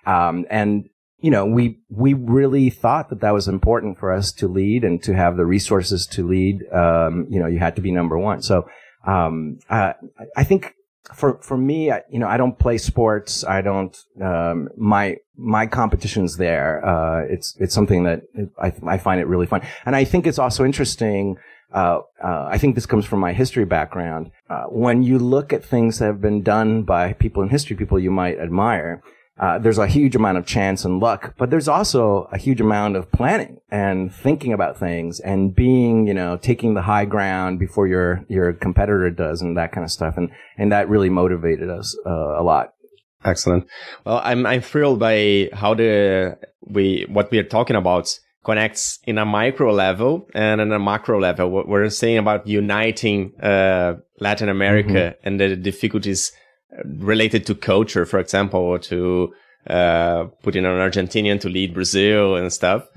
Um, and you know, we we really thought that that was important for us to lead and to have the resources to lead. Um, you know, you had to be number one. So um, uh, I think for for me, I, you know, I don't play sports. I don't. Um, my my competition's there. Uh, it's it's something that I I find it really fun, and I think it's also interesting. Uh, uh, I think this comes from my history background. Uh, when you look at things that have been done by people in history, people you might admire, uh, there's a huge amount of chance and luck, but there's also a huge amount of planning and thinking about things and being, you know, taking the high ground before your your competitor does and that kind of stuff. And and that really motivated us uh, a lot. Excellent. Well, I'm I'm thrilled by how the we what we are talking about connects in a micro level and in a macro level. What we're saying about uniting uh, Latin America mm-hmm. and the difficulties related to culture, for example, or to uh, putting an Argentinian to lead Brazil and stuff.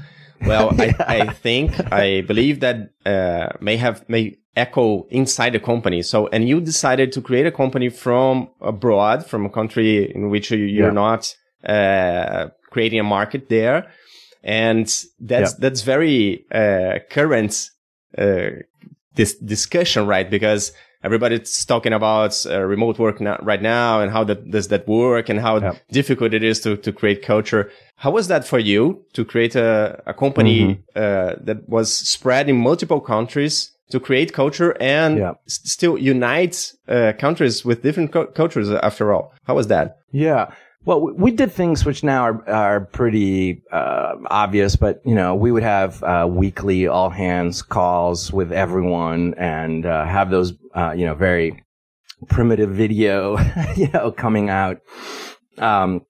Well, yeah. I, I think, I believe that uh, may have, may echo inside the company. So, and you decided to create a company from abroad, from a country in which you're yeah. not uh, creating a market there. And that's, yeah. that's very uh, current uh, this discussion, right? Because everybody's talking about uh, remote work now, right now and how that does that work and how yeah. difficult it is to, to create culture. How was that for you to create a, a company mm-hmm. uh, that was spread in multiple countries to create culture and yeah. still unite uh, countries with different cultures after all? How was that? Yeah. Well, we did things which now are are pretty uh, obvious, but you know, we would have uh, weekly all hands calls with everyone and uh, have those uh, you know very primitive video you know coming out. Um,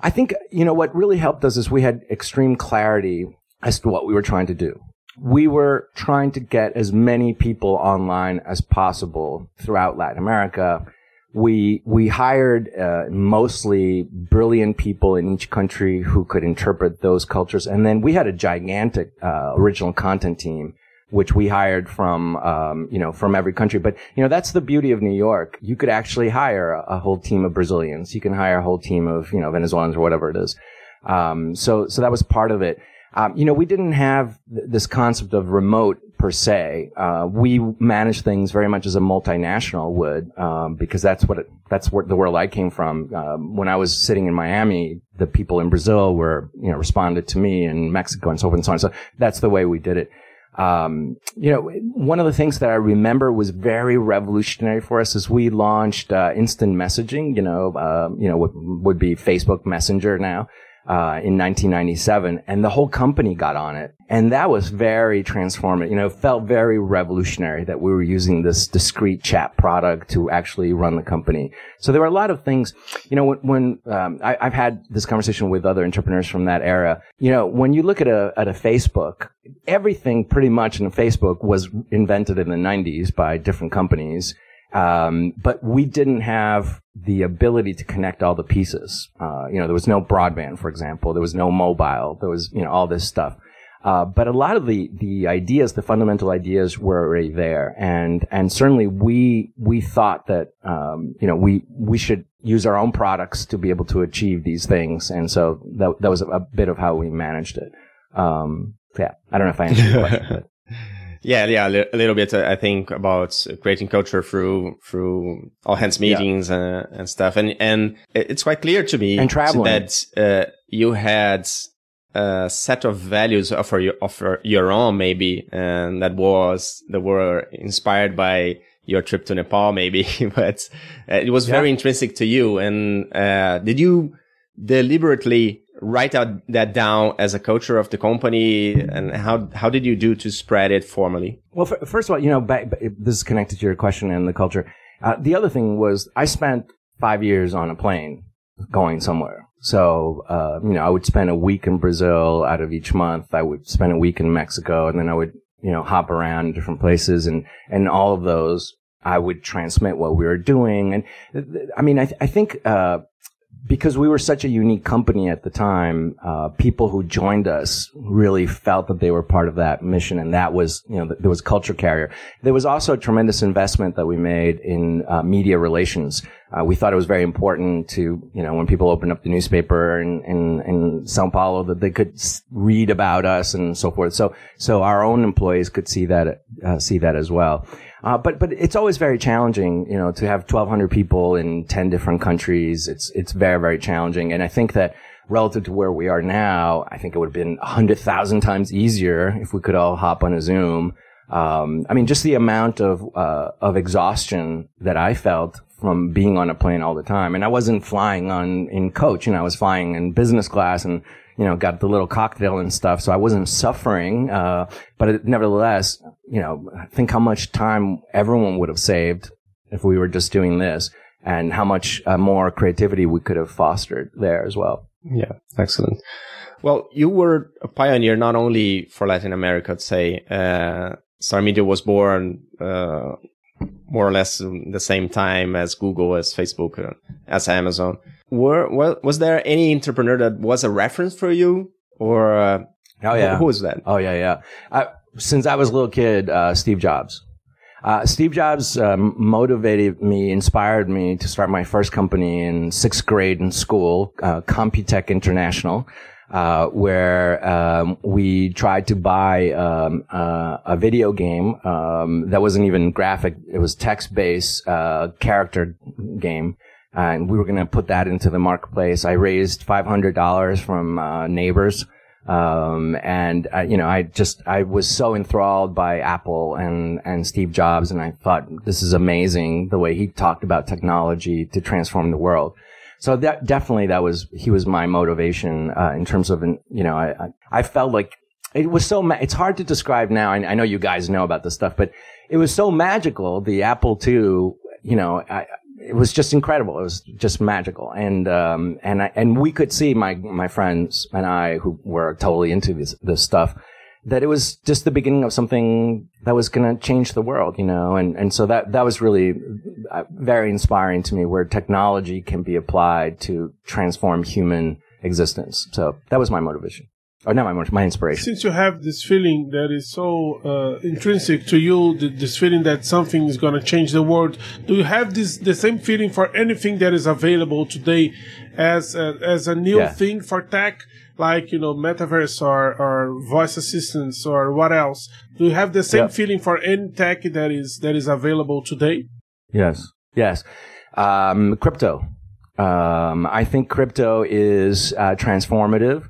I think you know what really helped us is we had extreme clarity as to what we were trying to do. We were trying to get as many people online as possible throughout Latin America we we hired uh, mostly brilliant people in each country who could interpret those cultures, and then we had a gigantic uh, original content team, which we hired from um, you know from every country. But you know that's the beauty of New York. You could actually hire a, whole team of Brazilians. You can hire a whole team of you know Venezuelans or whatever it is. Um, so so that was part of it. Um, you know, we didn't have th- this concept of remote per se. Uh, we manage things very much as a multinational would, um, because that's what it, that's where the world I came from. Um, when I was sitting in Miami, the people in Brazil were, you know, responded to me in Mexico and so forth and so on. So that's the way we did it. Um, you know, one of the things that I remember was very revolutionary for us is we launched uh, instant messaging. You know, uh, you know, what would be Facebook Messenger now uh, in 1997, and the whole company got on it, and that was very transformative. You know, felt very revolutionary that we were using this discrete chat product to actually run the company. So there were a lot of things. You know, when, when um, I, have had this conversation with other entrepreneurs from that era. You know, when you look at a at a Facebook, everything pretty much in Facebook was invented in the 90s by different companies. Um, but we didn't have the ability to connect all the pieces. Uh, you know, there was no broadband, for example. There was no mobile. There was, you know, all this stuff. Uh, but a lot of the, the ideas, the fundamental ideas were already there. And, and certainly we, we thought that, um, you know, we, we should use our own products to be able to achieve these things. And so that, that was a, bit of how we managed it. Um, yeah, I don't know if I answered your question. Yeah, yeah, a little bit. Uh, I think about creating culture through through all hands meetings yeah. uh, and stuff, and and it's quite clear to me and traveling. that uh, you had a set of values of your of your own, maybe, and that was that were inspired by your trip to Nepal, maybe, but uh, it was yeah. very intrinsic to you. And uh, did you deliberately write that down as a culture of the company and how how did you do to spread it formally? Well first of all you know back, this is connected to your question and the culture. Uh, the other thing was i spent five years on a plane going somewhere. So uh, you know i would spend a week in brazil out of each month. I would spend a week in mexico and then i would you know hop around different places and and all of those I would transmit what we were doing. And I mean, I, th- I think, uh, because we were such a unique company at the time, uh, people who joined us really felt that they were part of that mission, and that was, you know, there was culture carrier. There was also a tremendous investment that we made in uh, media relations. Uh, we thought it was very important to, you know, when people opened up the newspaper in, in, in Sao Paulo, that they could read about us and so forth. So, so our own employees could see that, uh, see that as well. Uh, but but it's always very challenging, you know, to have 1,200 people in 10 different countries. It's it's very very challenging, and I think that relative to where we are now, I think it would have been 100,000 times easier if we could all hop on a Zoom. Um, I mean, just the amount of uh, of exhaustion that I felt from being on a plane all the time, and I wasn't flying on in coach, you know, I was flying in business class and you know, got the little cocktail and stuff. So I wasn't suffering. Uh, but it, nevertheless, you know, think how much time everyone would have saved if we were just doing this and how much uh, more creativity we could have fostered there as well. Yeah. Excellent. Well, you were a pioneer not only for Latin America, I'd say, uh, Star Media was born, uh, more or less the same time as Google, as Facebook, uh, as Amazon were, was, there any entrepreneur that was a reference for you? Or uh, oh yeah. who was that? Oh yeah yeah. I, since i was a little kid uh, steve jobs. Uh, steve jobs um, motivated me inspired me to start my first company in sixth grade in school uh, computech international uh, where um, we tried to buy um, uh, a video game um, that wasn't even graphic; it was text-based uh, character game, and we were going to put that into the marketplace. I raised five hundred dollars from uh, neighbors, um, and uh, you know, I just I was so enthralled by Apple and and Steve Jobs, and I thought this is amazing the way he talked about technology to transform the world. So that definitely that was he was my motivation uh, in terms of you know I I felt like it was so ma- it's hard to describe now. I, I know you guys know about this stuff, but it was so magical. The Apple II, you know, I, it was just incredible. It was just magical. And, um, and I, and we could see my, my friends and I who were totally into this, this stuff that it was just the beginning of something that was going to change the world, you know? And, and so that, that was really uh, very inspiring to me where technology can be applied to transform human existence. So that was my motivation or oh, not my my inspiration. Since you have this feeling that is so uh, intrinsic to you, this feeling that something is going to change the world, do you have this the same feeling for anything that is available today as a, as a new yeah. thing for tech? Like you know, metaverse or, or voice assistants or what else? Do you have the same yeah. feeling for any tech that is that is available today? Yes, yes. Um, crypto. Um, I think crypto is uh, transformative.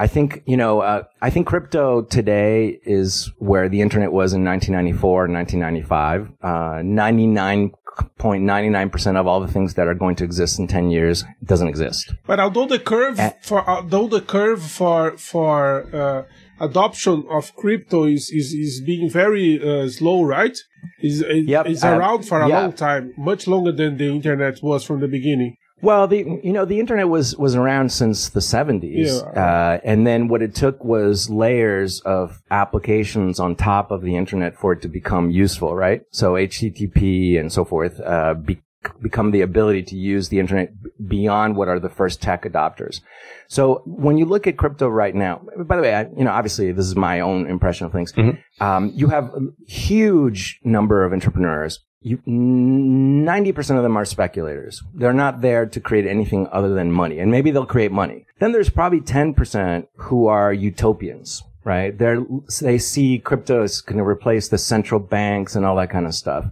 I think, you know, uh, I think crypto today is where the internet was in 1994 and 1995. Uh, 99.99% of all the things that are going to exist in 10 years doesn't exist. But although the curve for, although the curve for, for, uh, adoption of crypto is, is, is being very uh, slow, right? Is, yep. is around for a yeah. long time, much longer than the internet was from the beginning. Well, the you know the internet was was around since the seventies, yeah. uh, and then what it took was layers of applications on top of the internet for it to become useful, right? So HTTP and so forth uh, be- become the ability to use the internet beyond what are the first tech adopters. So when you look at crypto right now, by the way, I, you know obviously this is my own impression of things. Mm-hmm. Um, you have a huge number of entrepreneurs you, 90% of them are speculators. They're not there to create anything other than money. And maybe they'll create money. Then there's probably 10% who are utopians, right? They're, they see crypto is going to replace the central banks and all that kind of stuff.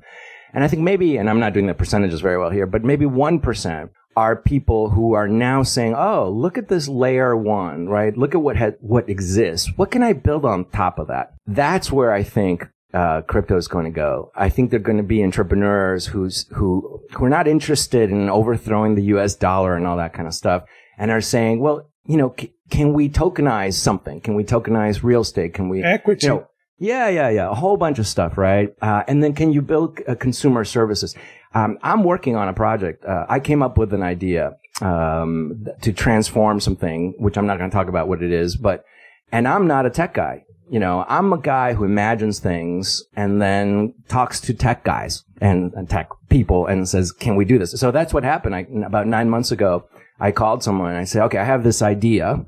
And I think maybe, and I'm not doing the percentages very well here, but maybe 1% are people who are now saying, "Oh, look at this layer one, right? Look at what ha- what exists. What can I build on top of that?" That's where I think uh, crypto is going to go. I think they're going to be entrepreneurs who's who who are not interested in overthrowing the U.S. dollar and all that kind of stuff, and are saying, "Well, you know, c- can we tokenize something? Can we tokenize real estate? Can we Equity. You know, yeah, yeah, yeah. A whole bunch of stuff, right? Uh, and then can you build uh, consumer services? Um, I'm working on a project. Uh, I came up with an idea um, to transform something, which I'm not going to talk about what it is, but and I'm not a tech guy. You know, I'm a guy who imagines things and then talks to tech guys and, and tech people and says, "Can we do this?" So that's what happened. I, about nine months ago, I called someone and I said, "Okay, I have this idea."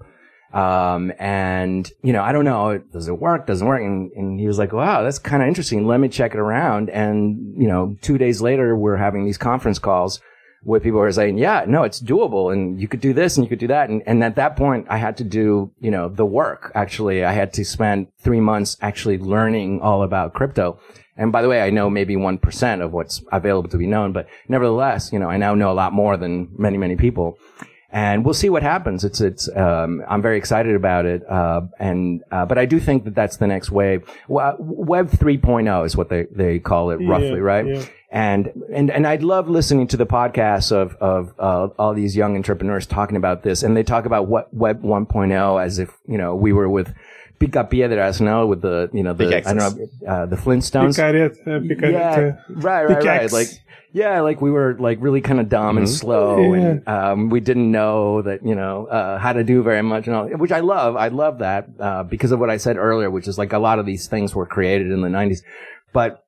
Um, and, you know, I don't know, does it work? Doesn't work? And, and he was like, wow, that's kind of interesting. Let me check it around. And, you know, two days later, we're having these conference calls where people are saying, yeah, no, it's doable and you could do this and you could do that. And, and at that point, I had to do, you know, the work. Actually, I had to spend three months actually learning all about crypto. And by the way, I know maybe 1% of what's available to be known, but nevertheless, you know, I now know a lot more than many, many people and we'll see what happens. It's it's um, I'm very excited about it, uh, and uh, but I do think that that's the next wave. Web 3.0 is what they they call it roughly, Yeah, right? yeah. And and and I'd love listening to the podcasts of of uh, all these young entrepreneurs talking about this, and they talk about what Web 1.0 as if you know we were with. Pica Piedras, no, with the you know the I don't know uh, the Flintstones. Picareta, uh, picareta. Yeah, right, right, right. Like, yeah, like we were like really kind of dumb and slow, and um, we didn't know that you know uh, how to do very much, and all, which I love. I love that uh, because of what I said earlier, which is like a lot of these things were created in the '90s, but.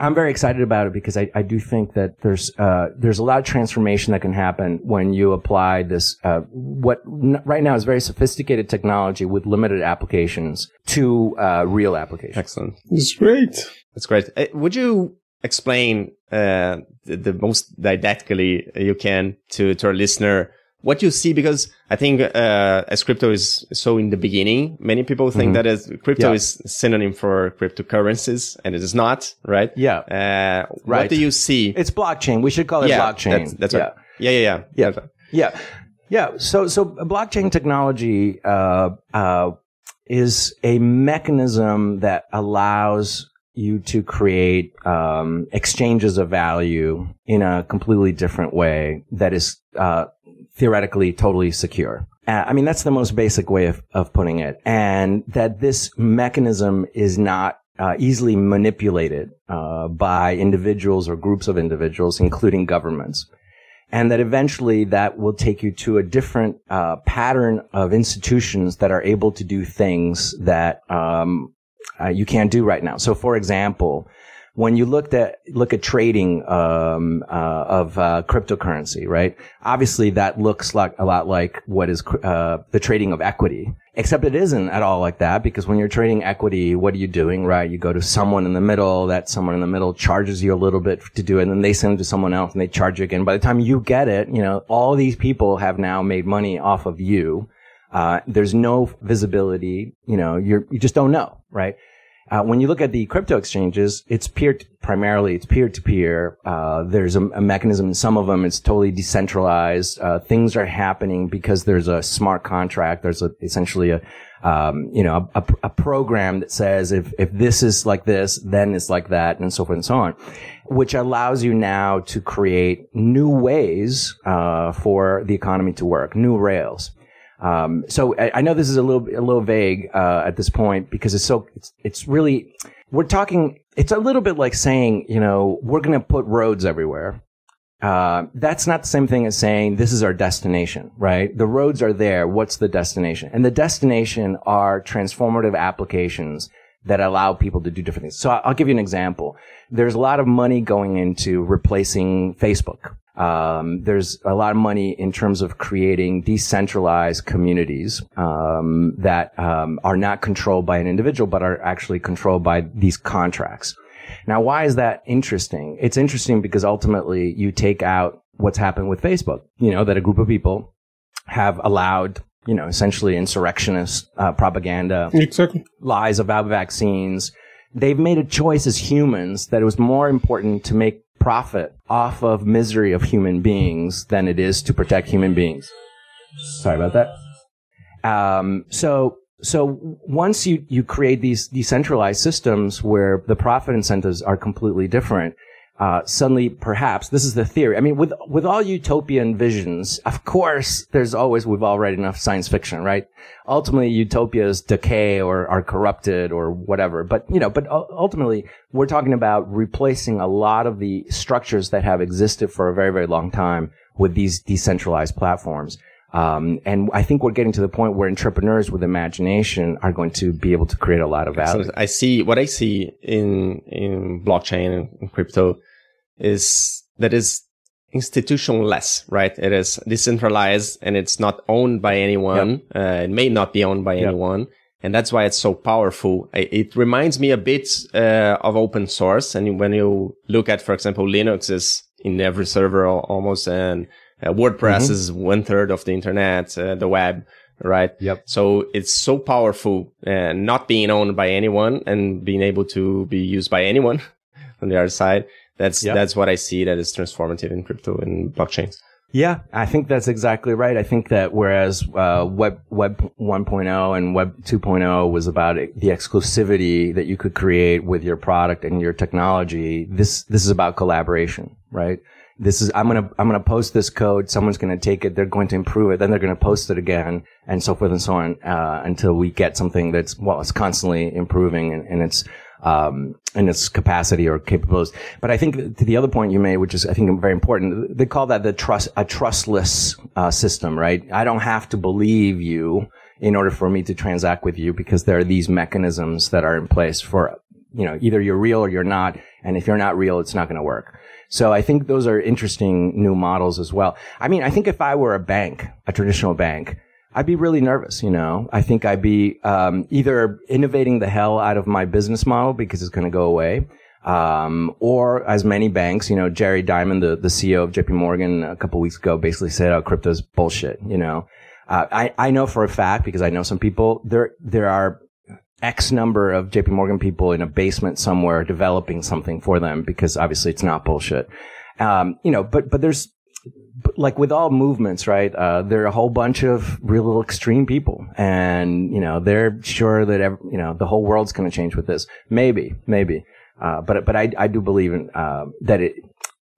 I'm very excited about it because I, I do think that there's uh, there's a lot of transformation that can happen when you apply this uh, what n- right now is very sophisticated technology with limited applications to uh, real applications. Excellent. It's great. That's great. Uh, would you explain uh, the, the most didactically you can to, to our listener what you see? Because I think uh, as crypto is so in the beginning, many people think that as crypto Yeah. is synonym for cryptocurrencies, and it is not, right? Yeah. Uh, What do you see? It's blockchain. We should call it yeah, blockchain. That's, that's yeah. right. Yeah, yeah, yeah. Yeah. Yeah. Yeah. So, so blockchain technology, uh, uh, is a mechanism that allows you to create, um, exchanges of value in a completely different way that is, uh, theoretically totally secure. Uh, I mean, that's the most basic way of, of putting it. And that this mechanism is not uh, easily manipulated uh, by individuals or groups of individuals, including governments and that eventually that will take you to a different uh, pattern of institutions that are able to do things that um, uh, you can't do right now. So, for example, when you looked at look at trading um, uh, of uh, cryptocurrency, right? Obviously, that looks like a lot like what is uh, the trading of equity. Except it isn't at all like that because when you're trading equity, what are you doing, right? You go to someone in the middle. That someone in the middle charges you a little bit to do it, and then they send it to someone else, and they charge you again. By the time you get it, you know all these people have now made money off of you. Uh, there's no visibility. You know, you're you just don't know, right? Uh, when you look at the crypto exchanges, it's peer primarily it's peer to peer. There's a, a mechanism. In some of them, it's totally decentralized. Uh, things are happening because there's a smart contract. There's a, essentially a um, you know a, a, a program that says if if this is like this, then it's like that, and so forth and so on, which allows you now to create new ways uh, for the economy to work, new rails. Um, so I, I know this is a little a little vague uh, at this point because it's so it's it's really we're talking. It's a little bit like saying you know we're going to put roads everywhere. Uh, that's not the same thing as saying this is our destination, right? The roads are there. What's the destination? And the destination are transformative applications that allow people to do different things. So I'll give you an example. There's a lot of money going into replacing Facebook. Um, there's a lot of money in terms of creating decentralized communities um, that um, are not controlled by an individual, but are actually controlled by these contracts. Now, why is that interesting? It's interesting because ultimately you take out what's happened with Facebook. You know, that a group of people have allowed, you know, essentially insurrectionist uh, propaganda, Exactly. lies about vaccines. They've made a choice as humans that it was more important to make profit off of misery of human beings than it is to protect human beings. Sorry about that. Um, so, so once you, you create these decentralized systems where the profit incentives are completely different, uh, suddenly perhaps this is the theory. I mean, with, with all utopian visions, of course, there's always, we've all read enough science fiction, right? Ultimately, utopias decay or are corrupted or whatever. But, you know, but ultimately, we're talking about replacing a lot of the structures that have existed for a very, very long time with these decentralized platforms. Um, and I think we're getting to the point where entrepreneurs with imagination are going to be able to create a lot of value. So I see what I see in in blockchain and crypto is that is institutionless, right? It is decentralized and it's not owned by anyone. Uh, it may not be owned by Yep. anyone. And that's why it's so powerful. I, it reminds me a bit uh, of open source. And when you look at, for example, Linux is in every server almost, and uh, WordPress is one third of the internet, uh, the web, right? Yep. So it's so powerful, uh, not being owned by anyone and being able to be used by anyone on the other side. That's Yep. that's what I see that is transformative in crypto and blockchains. Yeah, I think that's exactly right. I think that whereas uh, Web Web 1.0 and Web 2.0 was about the exclusivity that you could create with your product and your technology, this this is about collaboration, right? This is I'm gonna I'm gonna post this code. Someone's gonna take it. They're going to improve it. Then they're gonna post it again, and so forth and so on uh, until we get something that's well, it's constantly improving and, and it's um, in its capacity or capabilities. But I think to the other point you made, which is I think very important, they call that the trust a trustless uh, system, right? I don't have to believe you in order for me to transact with you because there are these mechanisms that are in place for you know either you're real or you're not, and if you're not real, it's not going to work. So I think those are interesting new models as well. I mean, I think if I were a bank, a traditional bank, I'd be really nervous, you know. I think I'd be um, either innovating the hell out of my business model because it's going to go away, um, or as many banks, you know, Jamie Dimon, the, the CEO of JP Morgan, a couple weeks ago, basically said, "Oh, crypto's bullshit." You know, uh, I I know for a fact because I know some people there there are X number of JP Morgan people in a basement somewhere developing something for them because obviously it's not bullshit. Um, you know, but, but there's, like with all movements, right? Uh, there are a whole bunch of real extreme people and, you know, they're sure that, ev- you know, the whole world's going to change with this. Maybe, maybe. Uh, but, but I, I do believe in, uh, that it,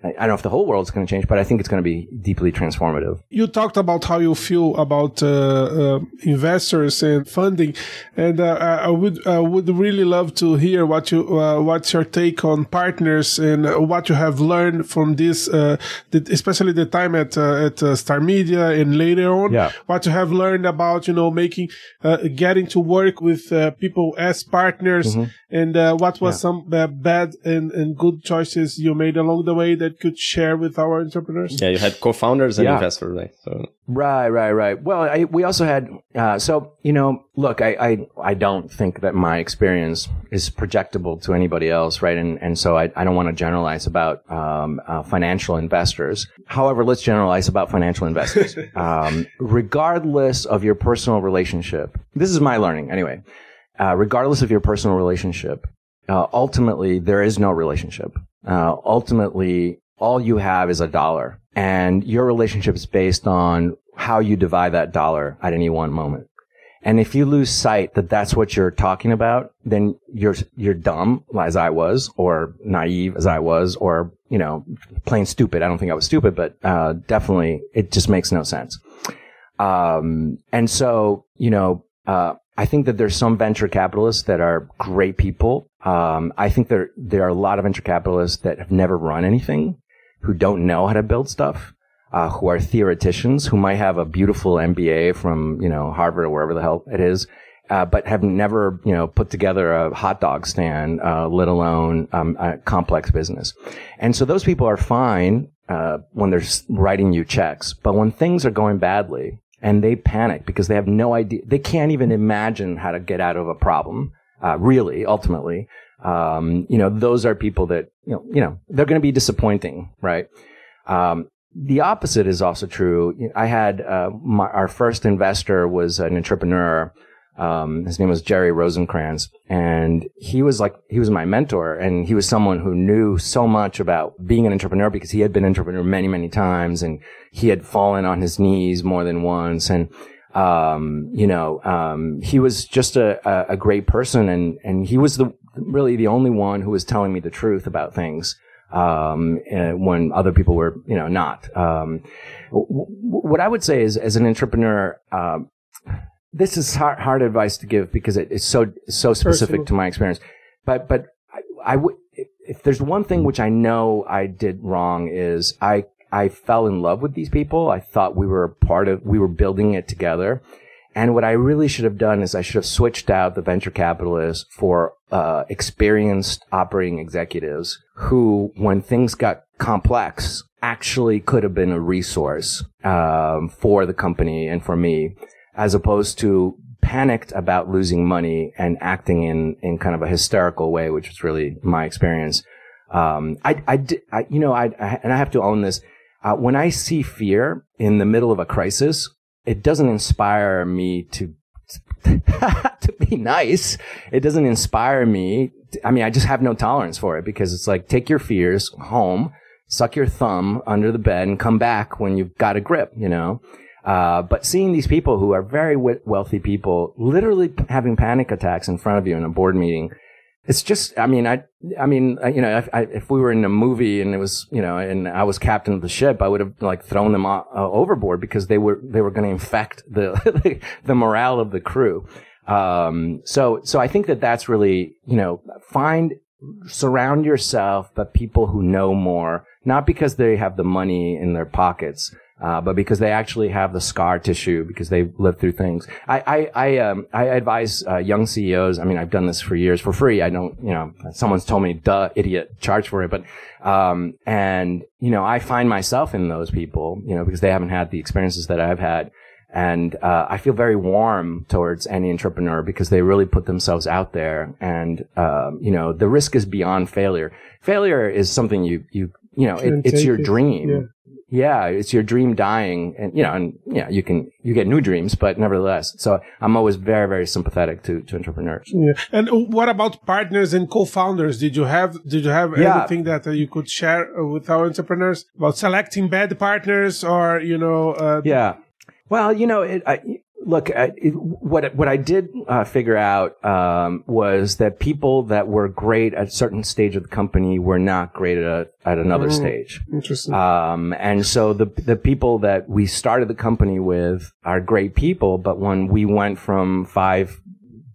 I I don't know if the whole world's going to change, but I think it's going to be deeply transformative. you talked about how you feel about uh, uh, investors and funding, and uh, I I would uh, would really love to hear what you uh, what's your take on partners and what you have learned from this, uh, the, especially the time at uh, at uh, Star Media and later on. Yeah. What you have learned about you know making uh, getting to work with uh, people as partners, and uh, what was some uh, bad and, and good choices you made along the way that could share with our entrepreneurs. Yeah, you had co-founders and Yeah. investors, right? So Right, right, right. Well, I, we also had, uh, so, you know, look, I, I, I don't think that my experience is projectable to anybody else, right? And, and so I, I don't want to generalize about, um, uh, financial investors. However, let's generalize about financial investors. um, regardless of your personal relationship, this is my learning anyway, uh, regardless of your personal relationship, uh, ultimately there is no relationship. Uh, ultimately, all you have is a dollar and your relationship is based on how you divide that dollar at any one moment. And if you lose sight that that's what you're talking about, then you're, you're dumb, as I was, or naive as I was, or, you know, plain stupid. I don't think I was stupid, but, uh, definitely it just makes no sense. Um, and so, you know, uh, I think that there's some venture capitalists that are great people. Um, I think there, there are a lot of venture capitalists that have never run anything, who don't know how to build stuff, uh, who are theoreticians, who might have a beautiful MBA from, you know, Harvard or wherever the hell it is, uh, but have never, you know, put together a hot dog stand, uh, let alone um, a complex business. And so those people are fine uh, when they're writing you checks, but when things are going badly and they panic because they have no idea, they can't even imagine how to get out of a problem. Uh, really, ultimately, um, you know, those are people that, you know, you know, they're going to be disappointing, right? Um, the opposite is also true. I had, uh, my, our first investor was an entrepreneur. Um, his name was Jerry Rosenkrantz and he was like, he was my mentor and he was someone who knew so much about being an entrepreneur because he had been an entrepreneur many, many times and he had fallen on his knees more than once. And, um, you know, um, he was just a, a, great person and, and he was the, really the only one who was telling me the truth about things um, eh, when other people were, you know, not. Um, w- what I would say is, as an entrepreneur, um, this is hard, hard, advice to give because it is so so specific Personal. to my experience. But but I, I would if there's one thing which I know I did wrong is I I fell in love with these people. I thought we were part of we were building it together. And what I really should have done is I should have switched out the venture capitalists for uh, experienced operating executives who, when things got complex, actually could have been a resource um, for the company and for me, as opposed to panicked about losing money and acting in in kind of a hysterical way, which was really my experience. Um, I, I, I, you know, I, I, and I have to own this. Uh, when I see fear in the middle of a crisis, it doesn't inspire me to to be nice. It doesn't inspire me. I mean, I just have no tolerance for it because it's like take your fears home, suck your thumb under the bed, and come back when you've got a grip. You know. Uh, but seeing these people who are very wealthy people literally having panic attacks in front of you in a board meeting it's just, I mean, I, I mean, you know, if, I, if we were in a movie and it was, you know, and I was captain of the ship, I would have like thrown them uh, overboard because they were, they were going to infect the, the morale of the crew. Um, so, so I think that that's really, you know, find, surround yourself by people who know more, not because they have the money in their pockets, uh, but because they actually have the scar tissue because they've lived through things. I I I, um, I advise uh, young CEOs. I mean, I've done this for years for free. I don't, you know, someone's told me, "Duh, idiot, charge for it." But um, and you know, I find myself in those people, you know, because they haven't had the experiences that I've had. And uh, I feel very warm towards any entrepreneur because they really put themselves out there, and um, you know the risk is beyond failure. Failure is something you you you know it, it's your dream. Yeah it's your dream dying, and you know, and yeah, you can you get new dreams, but nevertheless. So I'm always very very sympathetic to to entrepreneurs. Yeah. And what about partners and co-founders? Did you have did you have yeah. anything that uh, you could share uh, with our entrepreneurs about selecting bad partners or you know? Uh, yeah. Well, you know, it, I, look, I, what what I did uh, figure out um, was that people that were great at a certain stage of the company were not great at, at another mm, stage. Interesting. Um, and so the the people that we started the company with are great people, but when we went from five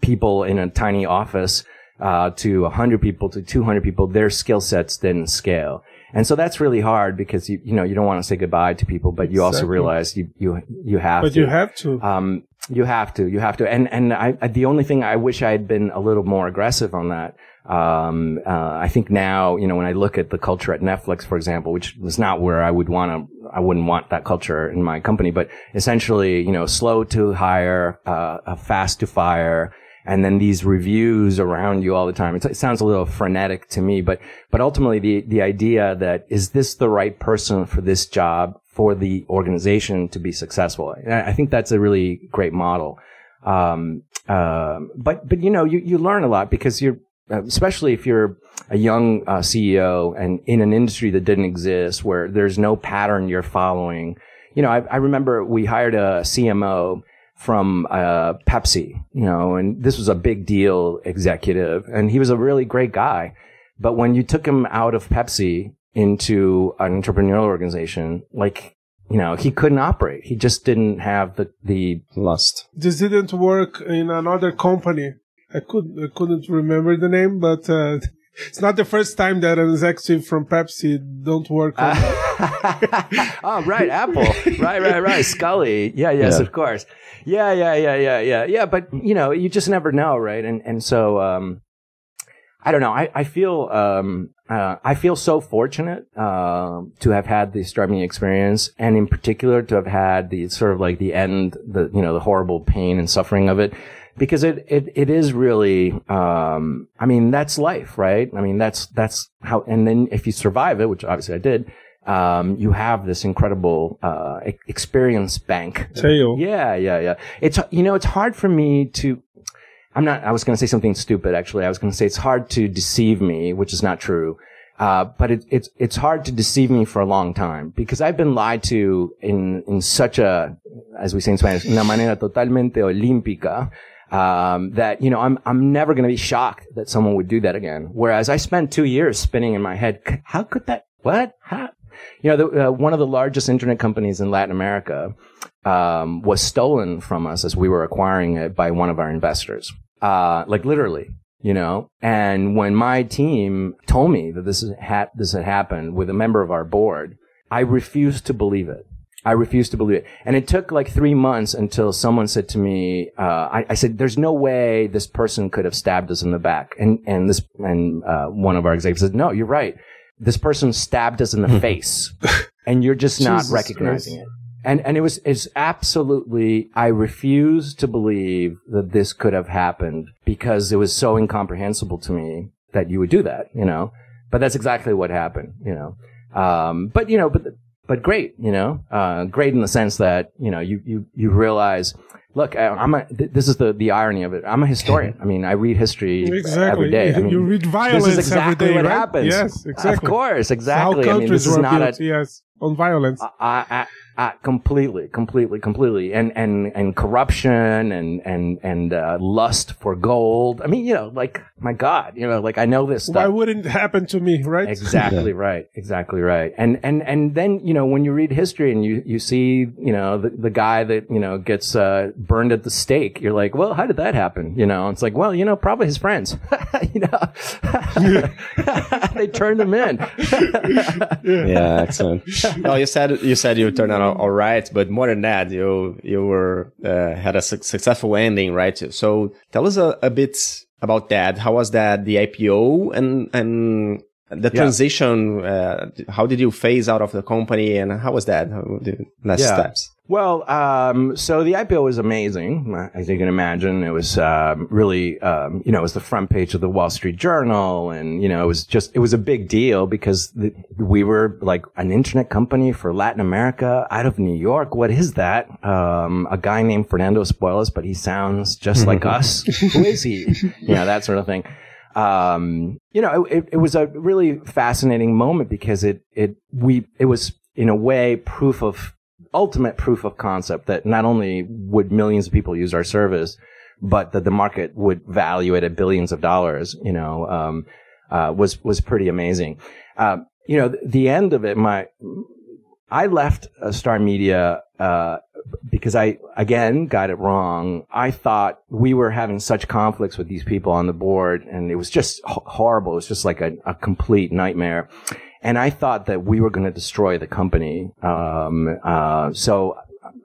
people in a tiny office uh, to 100 people to 200 people, their skill sets didn't scale. And so that's really hard because you, you know, you don't want to say goodbye to people, but you also realize you, you, you have but to. But you have to. Um, you have to, you have to. And, and I, I, the only thing I wish I had been a little more aggressive on that. Um, uh, I think now, you know, when I look at the culture at Netflix, for example, which was not where I would want to, I wouldn't want that culture in my company, but essentially, you know, slow to hire, uh, fast to fire, and then these reviews around you all the time. it sounds a little frenetic to me, but, but ultimately the, the idea that is this the right person for this job for the organization to be successful? I think that's a really great model. Um, uh, but, but you know, you, you learn a lot because you're, especially if you're a young uh, CEO and in an industry that didn't exist where there's no pattern you're following. You know, I, I remember we hired a CMO from uh, Pepsi, you know, and this was a big deal executive, and he was a really great guy. But when you took him out of Pepsi into an entrepreneurial organization, like you know, he couldn't operate. He just didn't have the the lust. This didn't work in another company. I could I couldn't remember the name, but uh, it's not the first time that an executive from Pepsi don't work. Uh, oh, right, Apple. right, right, right. Sculley. Yeah, yes, yeah. of course. Yeah, yeah, yeah, yeah, yeah, yeah. But you know, you just never know, right? And and so um, I don't know. I I feel um, uh, I feel so fortunate uh, to have had the Star Media experience, and in particular to have had the sort of like the end, the you know the horrible pain and suffering of it, because it, it, it is really, um, I mean, that's life, right? I mean, that's, that's how, and then if you survive it, which obviously I did, um, you have this incredible, uh, experience bank. Tail. Yeah, yeah, yeah. It's, you know, it's hard for me to, I'm not, I was going to say something stupid, actually. I was going to say it's hard to deceive me, which is not true. Uh, but it, it's, it's hard to deceive me for a long time because I've been lied to in, in such a, as we say in Spanish, una manera totalmente olímpica, um, that, you know, I'm, I'm never going to be shocked that someone would do that again. Whereas I spent two years spinning in my head, how could that, what? How? You know, the, uh, one of the largest internet companies in Latin America, um, was stolen from us as we were acquiring it by one of our investors. Uh, like literally, you know, and when my team told me that this had, this had happened with a member of our board, I refused to believe it. I refused to believe it. And it took like three months until someone said to me, uh, I, I said, there's no way this person could have stabbed us in the back. And, and this, and, uh, one of our executives said, no, you're right. This person stabbed us in the face and you're just not Jesus recognizing Christ. it. And, and it was, it's absolutely, I refuse to believe that this could have happened because it was so incomprehensible to me that you would do that, you know? But that's exactly what happened, you know? Um, but, you know, but, but great, you know, uh, great in the sense that, you know, you, you, you realize, look, I, I'm a, th- this is the, the irony of it. I'm a historian. I mean, I read history Exactly. every day. I mean, you read violence this is exactly every day, what right? happens. Yes, exactly. Of course, exactly. I mean, this is not built, a, yes, on violence. I, I, I, completely, completely, completely, and and and corruption and and and uh, lust for gold. I mean, you know, like my God, you know, like I know this Why wouldn't it happen to me, right? Exactly right. Exactly right. And and and then you know when you read history and you you see you know the the guy that you know gets uh, burned at the stake, you're like, well, how did that happen? You know, it's like, well, you know, probably his friends. you know, they turned him in. yeah, excellent. No, you said you said you turned out all, right, but more than that, you you were uh, had a su- successful ending, right? So tell us a, a bit about that. How was that the IPO and and the Yeah. transition? Uh, how did you phase out of the company, and how was that? How the next Yeah. steps? Well, um, so the IPO was amazing, as you can imagine. It was um, really, um, you know, it was the front page of the Wall Street Journal, and you know, it was just, it was a big deal because the, we were like an internet company for Latin America out of New York. What is that? Um, a guy named Fernando Espuelas, but he sounds just like us. Who is he? You know, that sort of thing um, you know, it, it was a really fascinating moment because it, it, we, it was in a way proof of, ultimate proof of concept that not only would millions of people use our service, but that the market would value it at billions of dollars, you know, um, uh, was, was pretty amazing. Uh, you know, the end of it, my, I left uh, Star Media, uh, because I, again, got it wrong. I thought we were having such conflicts with these people on the board and it was just horrible. It was just like a, a complete nightmare. And I thought that we were going to destroy the company. Um, uh, so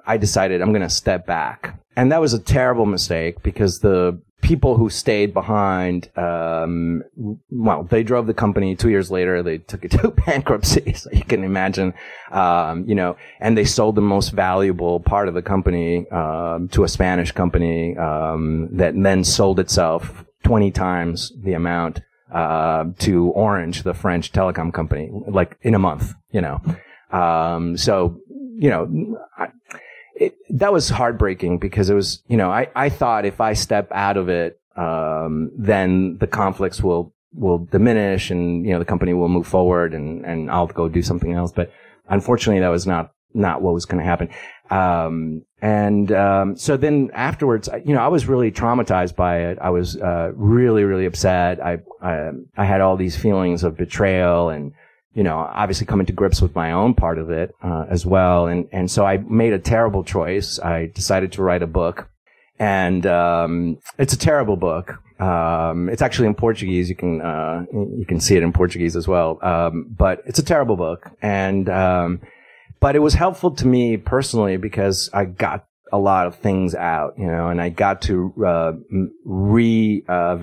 I decided I'm going to step back. And that was a terrible mistake because the people who stayed behind, um, well, they drove the company two years later. They took it to bankruptcy. So you can imagine, um, you know, and they sold the most valuable part of the company, um, to a Spanish company, um, that then sold itself 20 times the amount, uh, to Orange, the French telecom company, like in a month, you know. Um, so, you know, I, it, that was heartbreaking because it was, you know, I, I thought if I step out of it, um, then the conflicts will, will diminish and, you know, the company will move forward and, and I'll go do something else. But unfortunately, that was not, not what was going to happen. Um, and, um, so then afterwards, you know, I was really traumatized by it. I was, uh, really, really upset. I, I, I had all these feelings of betrayal and, you know, obviously coming to grips with my own part of it, uh, as well. And, and so I made a terrible choice. I decided to write a book and, um, it's a terrible book. Um, it's actually in Portuguese. You can, uh, you can see it in Portuguese as well. Um, but it's a terrible book. And, um, but it was helpful to me personally because I got a lot of things out, you know, and I got to uh, m- re uh,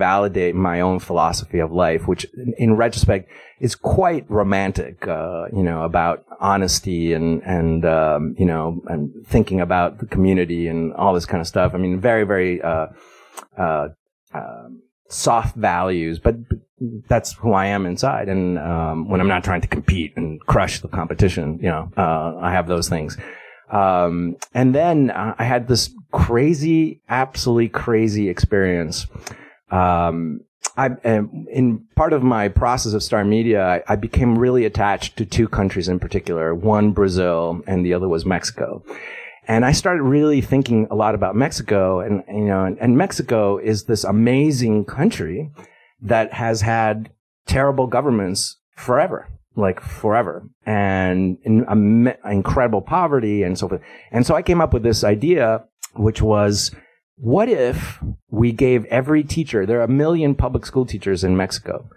my own philosophy of life, which in, in retrospect is quite romantic, uh, you know, about honesty and and um, you know and thinking about the community and all this kind of stuff. I mean, very very. Uh, uh, um, soft values, but that's who I am inside. And um, when I'm not trying to compete and crush the competition, you know, uh, I have those things. Um, and then uh, I had this crazy, absolutely crazy experience. Um, I, in part of my process of Star Media, I, I, became really attached to two countries in particular. One Brazil, and the other was Mexico. And I started really thinking a lot about Mexico, and you know, and, and Mexico is this amazing country that has had terrible governments forever like forever and in, um, incredible poverty and so forth. And so I came up with this idea, which was, what if we gave every teacher, there are a million public school teachers in Mexico.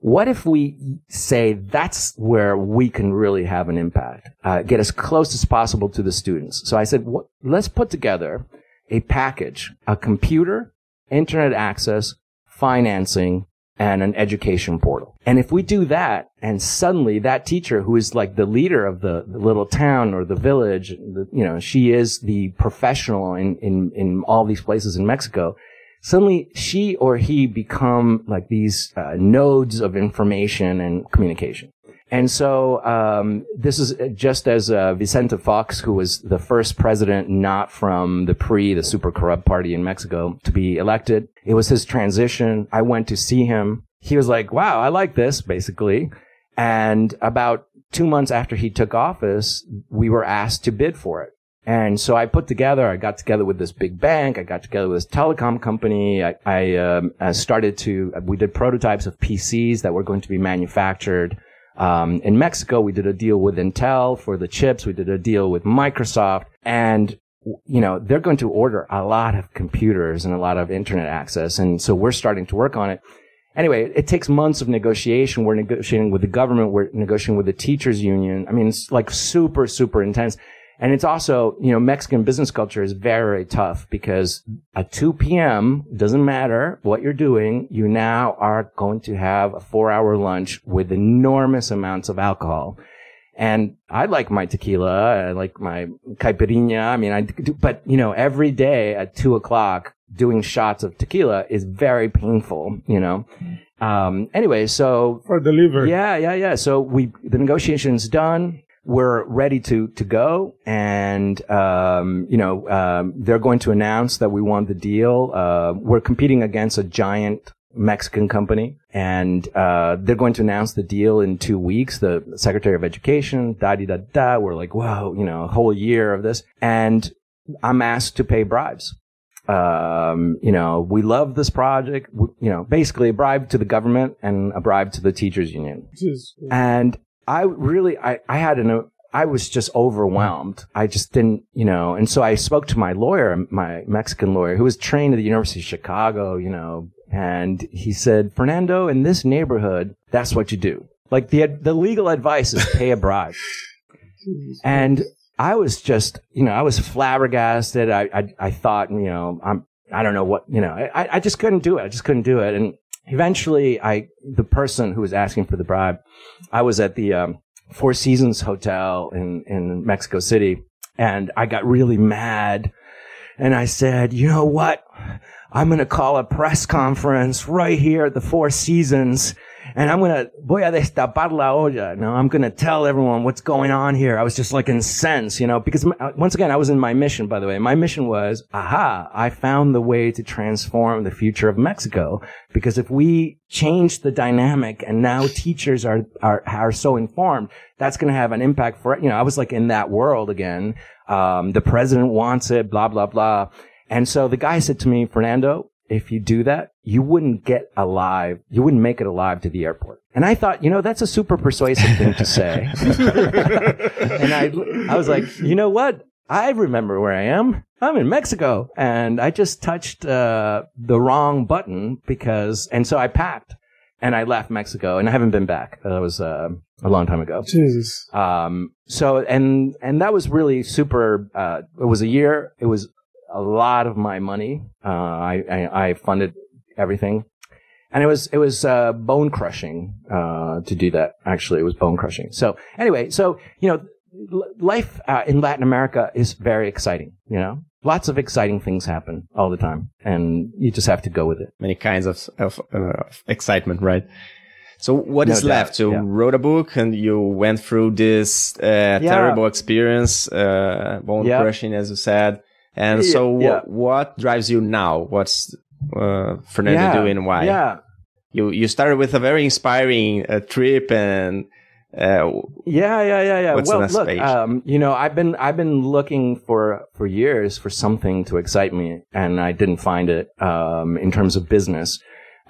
What if we say that's where we can really have an impact, uh, get as close as possible to the students? So I said, what, let's put together a package, a computer, internet access, financing, and an education portal. And if we do that, and suddenly that teacher who is like the leader of the, the little town or the village, the, you know, she is the professional in, in, in all these places in Mexico, suddenly she or he become like these uh, nodes of information and communication. And so um, this is just as uh, Vicente Fox, who was the first president not from the PRI, the super corrupt party in Mexico, to be elected. It was his transition. I went to see him. He was like, "Wow, I like this," basically. And about two months after he took office, we were asked to bid for it. And so I put together, I got together with this big bank, I got together with this telecom company, I, I um, started to, we did prototypes of PCs that were going to be manufactured um, in Mexico, we did a deal with Intel for the chips. We did a deal with Microsoft and you know, they're going to order a lot of computers and a lot of internet access. And so we're starting to work on it. Anyway, it takes months of negotiation. We're negotiating with the government. We're negotiating with the teachers union. I mean, it's like super, super intense. And it's also, you know, Mexican business culture is very, tough because at 2 p.m., doesn't matter what you're doing, you now are going to have a four hour lunch with enormous amounts of alcohol. And I like my tequila. I like my caipirinha. I mean, I do, but you know, every day at two o'clock doing shots of tequila is very painful, you know. Um, anyway, so for the liver. Yeah, yeah, yeah. So we, the negotiation's done we're ready to to go, and um, you know um, they're going to announce that we won the deal. Uh, we're competing against a giant Mexican company, and uh, they're going to announce the deal in two weeks. The Secretary of Education, da da da da. We're like, whoa, you know, a whole year of this, and I'm asked to pay bribes. Um, you know, we love this project. you know, basically a bribe to the government and a bribe to the teachers union. And I really, I, I had an, I was just overwhelmed. I just didn't, you know, and so I spoke to my lawyer, my Mexican lawyer, who was trained at the University of Chicago, you know, and he said, Fernando, in this neighborhood, that's what you do. Like the, the legal advice is pay a bribe. and I was just, you know, I was flabbergasted. I, I, I thought, you know, I'm, I don't know what, you know, I, I just couldn't do it. I just couldn't do it. And eventually I, the person who was asking for the bribe, I was at the, um, Four Seasons Hotel in, in Mexico City and I got really mad and I said, you know what? I'm going to call a press conference right here at the Four Seasons and I'm gonna voy a destapar la olla. Now I'm gonna tell everyone what's going on here. I was just like incensed, you know, because my, once again I was in my mission. By the way, my mission was, aha, I found the way to transform the future of Mexico. Because if we change the dynamic and now teachers are are are so informed, that's gonna have an impact for you know. I was like in that world again. Um, the president wants it, blah blah blah. And so the guy said to me, Fernando, if you do that, you wouldn't get alive. You wouldn't make it alive to the airport. And I thought, you know, that's a super persuasive thing to say. and I, I was like, you know what? I remember where I am. I'm in Mexico. And I just touched, uh, the wrong button because, and so I packed and I left Mexico and I haven't been back. That was, uh, a long time ago. Jesus. Um, so, and, and that was really super, uh, it was a year. It was a lot of my money. Uh, I, I, I, funded everything. And it was, it was, uh, bone crushing, uh, to do that. Actually, it was bone crushing. So anyway, so, you know, life uh, in Latin America is very exciting. You know, lots of exciting things happen all the time, and you just have to go with it. Many kinds of of, uh, excitement, right? So what No is doubt, left? So yeah. wrote a book and you went through this uh, terrible experience, uh, bone Yeah. crushing, as you said. And Yeah, so yeah. what, what drives you now? What's uh, Fernando yeah, doing why? Yeah, You you started with a very inspiring uh, trip and uh, Yeah, yeah, yeah, yeah. What's the well, next look, um, you know, I've been I've been looking for for years for something to excite me, and I didn't find it um, in terms of business.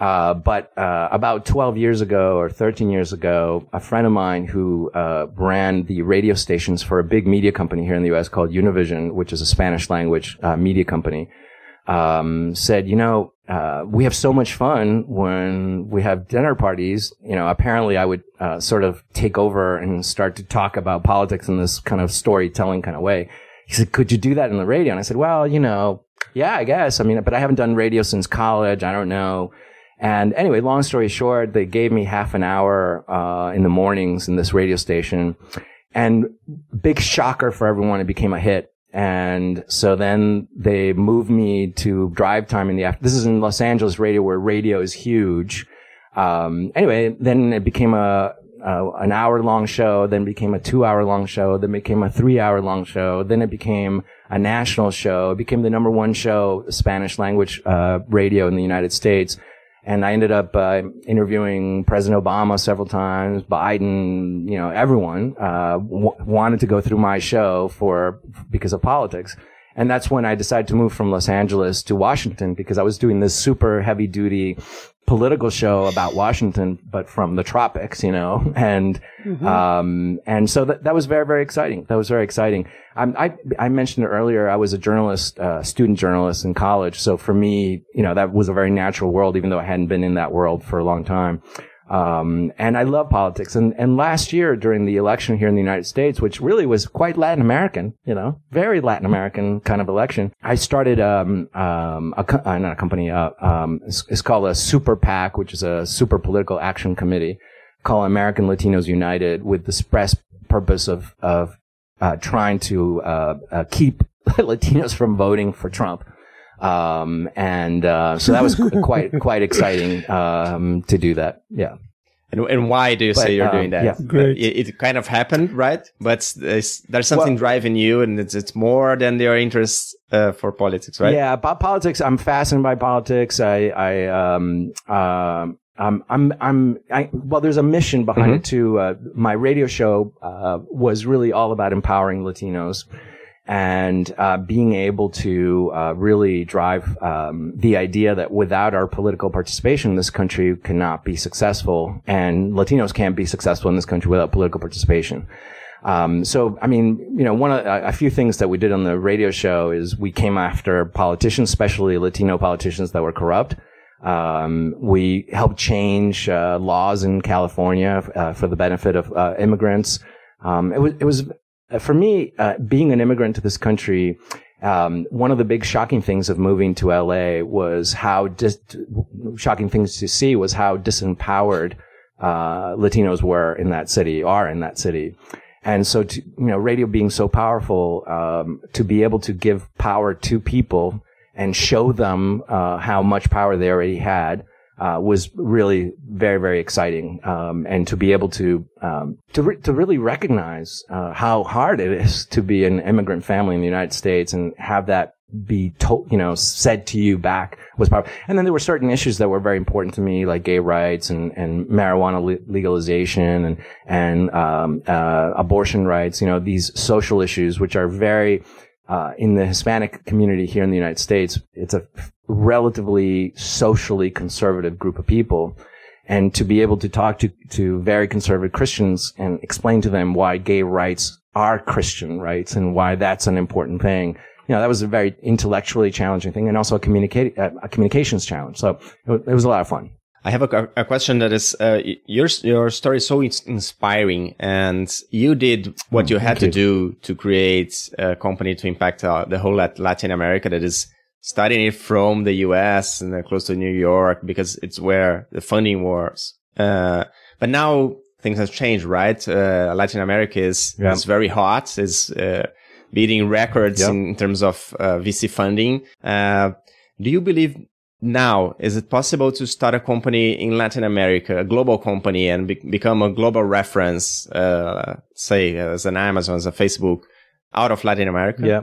Uh, but uh, about 12 years ago or 13 years ago, a friend of mine who uh, ran the radio stations for a big media company here in the U.S. called Univision, which is a Spanish language uh, media company, um, said, you know, uh, we have so much fun when we have dinner parties. You know, apparently I would uh, sort of take over and start to talk about politics in this kind of storytelling kind of way. He said, could you do that in the radio? And I said, well, you know, yeah, I guess. I mean, but I haven't done radio since college. I don't know. And anyway, long story short, they gave me half an hour uh, in the mornings in this radio station, and big shocker for everyone, it became a hit. And so then they moved me to drive time in the after. This is in Los Angeles radio, where radio is huge. Um, anyway, then it became a, a an hour long show, then became a two hour long show, then became a three hour long show, then it became a national show. It became the number one show, Spanish language uh, radio in the United States. And I ended up uh, interviewing President Obama several times, Biden, you know, everyone uh, w- wanted to go through my show for because of politics. And that's when I decided to move from Los Angeles to Washington because I was doing this super heavy duty political show about Washington, but from the tropics, you know, and, um, and so that, that was very, very exciting. That was very exciting. Um, I, I mentioned earlier, I was a journalist, uh, student journalist in college. So for me, you know, that was a very natural world, even though I hadn't been in that world for a long time. Um, and I love politics. And, and last year during the election here in the United States, which really was quite Latin American, you know, very Latin American kind of election, I started, um, um, a, co- uh, not a company, uh, um, it's, it's called a super PAC, which is a super political action committee called American Latinos United with the express purpose of, of, uh, trying to, uh, uh, keep Latinos from voting for Trump. Um, and, uh, so that was quite, quite exciting, um, to do that. Yeah. and, and why do you say you're um, doing that? yeah. Great. It, it kind of happened, right? But there's, there's something driving you, and it's it's more than your interest uh, for politics, right? Yeah, about politics, I'm fascinated by politics. I, I, um, um, I'm, I'm, I'm, I, well, there's a mission behind Mm-hmm. it too. Uh, my radio show, uh, was really all about empowering Latinos and, uh, being able to, uh, really drive, um, the idea that without our political participation, this country cannot be successful and Latinos can't be successful in this country without political participation. Um, so, I mean, you know, one of a, a few things that we did on the radio show is we came after politicians, especially Latino politicians that were corrupt. Um, we helped change uh, laws in California uh, for the benefit of uh, immigrants. Um, it was, it was for me uh, being an immigrant to this country. Um, one of the big shocking things of moving to LA was how dis- shocking things to see was how disempowered uh, Latinos were in that city, are in that city. And so, to, you know, radio being so powerful, um, to be able to give power to people and show them uh, how much power they already had uh, was really very, very exciting. Um, and to be able to um, to re- to really recognize uh, how hard it is to be an immigrant family in the United States and have that be told, you know, said to you back was powerful. And then there were certain issues that were very important to me, like gay rights and, and marijuana le- legalization and, and, um, uh, abortion rights, you know, these social issues, which are very, uh, in the Hispanic community here in the United States, it's a relatively socially conservative group of people. And to be able to talk to, to very conservative Christians and explain to them why gay rights are Christian rights and why that's an important thing. You know, that was a very intellectually challenging thing and also a communicate, a communications challenge. So it, it was a lot of fun. I have a, a question that is uh, your your story is so ins- inspiring, and you did what you had to you. do to create a company to impact uh, the whole Latin America. That is studying it from the U.S. and uh, close to New York because it's where the funding was. Uh, but now things have changed, right? Uh, Latin America is, Yeah. is very hot, is, uh, beating records Yep. in terms of, uh, VC funding. Uh, do you believe now, is it possible to start a company in Latin America, a global company and be- become a global reference, uh, say as an Amazon, as a Facebook out of Latin America? Yeah.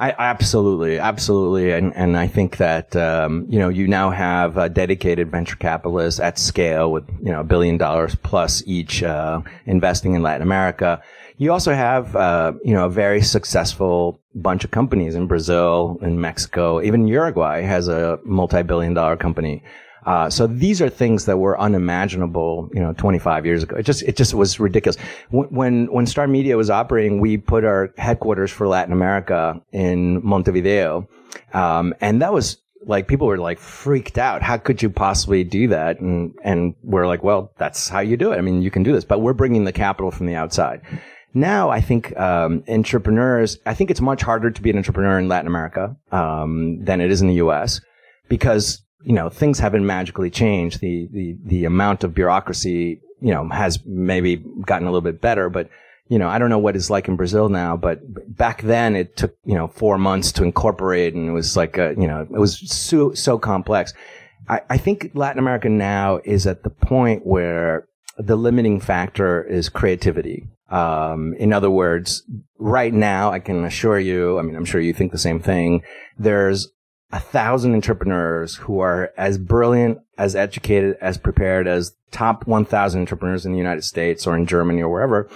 I absolutely, absolutely, and and I think that um, you know you now have uh, dedicated venture capitalists at scale with you know a billion dollars plus each uh, investing in Latin America. You also have uh, you know a very successful bunch of companies in Brazil, in Mexico, even Uruguay has a multi-billion dollar company. Uh, so these are things that were unimaginable, you know, 25 years ago. It just, it just was ridiculous. When, when, Star Media was operating, we put our headquarters for Latin America in Montevideo. Um, and that was like, people were like freaked out. How could you possibly do that? And, and we're like, well, that's how you do it. I mean, you can do this, but we're bringing the capital from the outside. Now, I think um, entrepreneurs. I think it's much harder to be an entrepreneur in Latin America um, than it is in the U.S. because you know things haven't magically changed. The the the amount of bureaucracy you know has maybe gotten a little bit better, but you know I don't know what it's like in Brazil now. But back then, it took you know four months to incorporate, and it was like a, you know it was so so complex. I, I think Latin America now is at the point where the limiting factor is creativity. Um, in other words, right now, I can assure you, I mean, I'm sure you think the same thing. There's a thousand entrepreneurs who are as brilliant, as educated, as prepared as top 1,000 entrepreneurs in the United States or in Germany or wherever,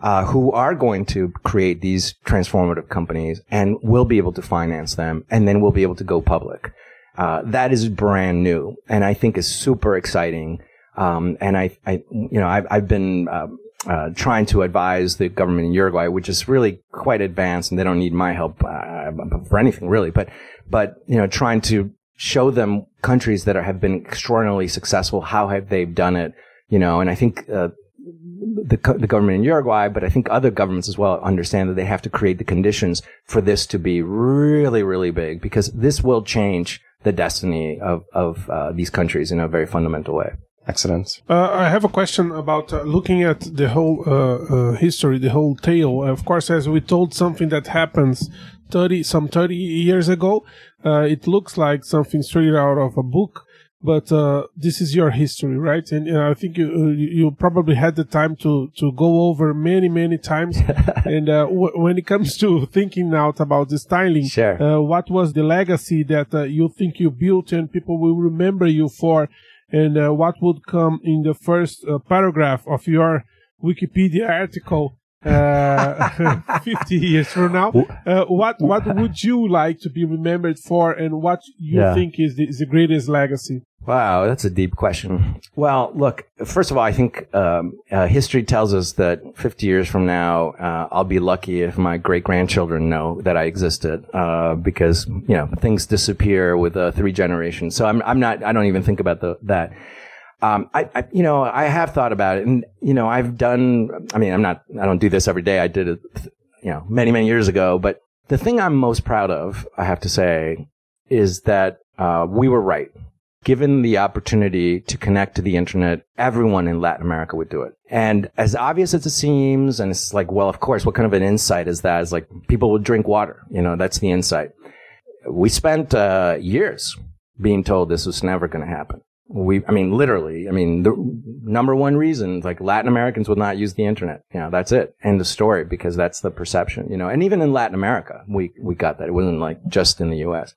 uh, who are going to create these transformative companies and will be able to finance them and then will be able to go public. Uh, that is brand new and I think is super exciting. Um, and I, I, you know, I've, I've been, um, uh, trying to advise the government in Uruguay, which is really quite advanced, and they don't need my help uh, for anything really. But, but you know, trying to show them countries that are, have been extraordinarily successful, how have they done it? You know, and I think uh, the the government in Uruguay, but I think other governments as well understand that they have to create the conditions for this to be really, really big because this will change the destiny of of uh, these countries in a very fundamental way. Excellent. Uh, I have a question about uh, looking at the whole uh, uh, history, the whole tale. Of course, as we told something that happens 30, some 30 years ago, uh, it looks like something straight out of a book. But uh, this is your history, right? And uh, I think you uh, you probably had the time to to go over many many times. and uh, w- when it comes to thinking out about the styling, Sure. uh, what was the legacy that uh, you think you built and people will remember you for? And uh, what would come in the first uh, paragraph of your Wikipedia article uh, 50 years from now. Uh, what what would you like to be remembered for, and what you Yeah. think is the, is the greatest legacy? Wow, that's a deep question. Well, look, first of all, I think um, uh, history tells us that 50 years from now, uh, I'll be lucky if my great grandchildren know that I existed, uh, because you know things disappear with uh, three generations. So I'm I'm not I don't even think about the, that. Um, I, I you know I have thought about it, and you know I've done. I mean, I'm not I don't do this every day. I did it, you know, many many years ago. But the thing I'm most proud of, I have to say, is that uh, we were right given the opportunity to connect to the internet, everyone in Latin America would do it. And as obvious as it seems, and it's like, well, of course, what kind of an insight is that? It's like people would drink water. You know, that's the insight. We spent uh, years being told this was never going to happen. We, I mean, literally, I mean, the number one reason, like Latin Americans would not use the internet. You know, that's it. End of story, because that's the perception, you know, and even in Latin America, we, we got that. It wasn't like just in the U.S.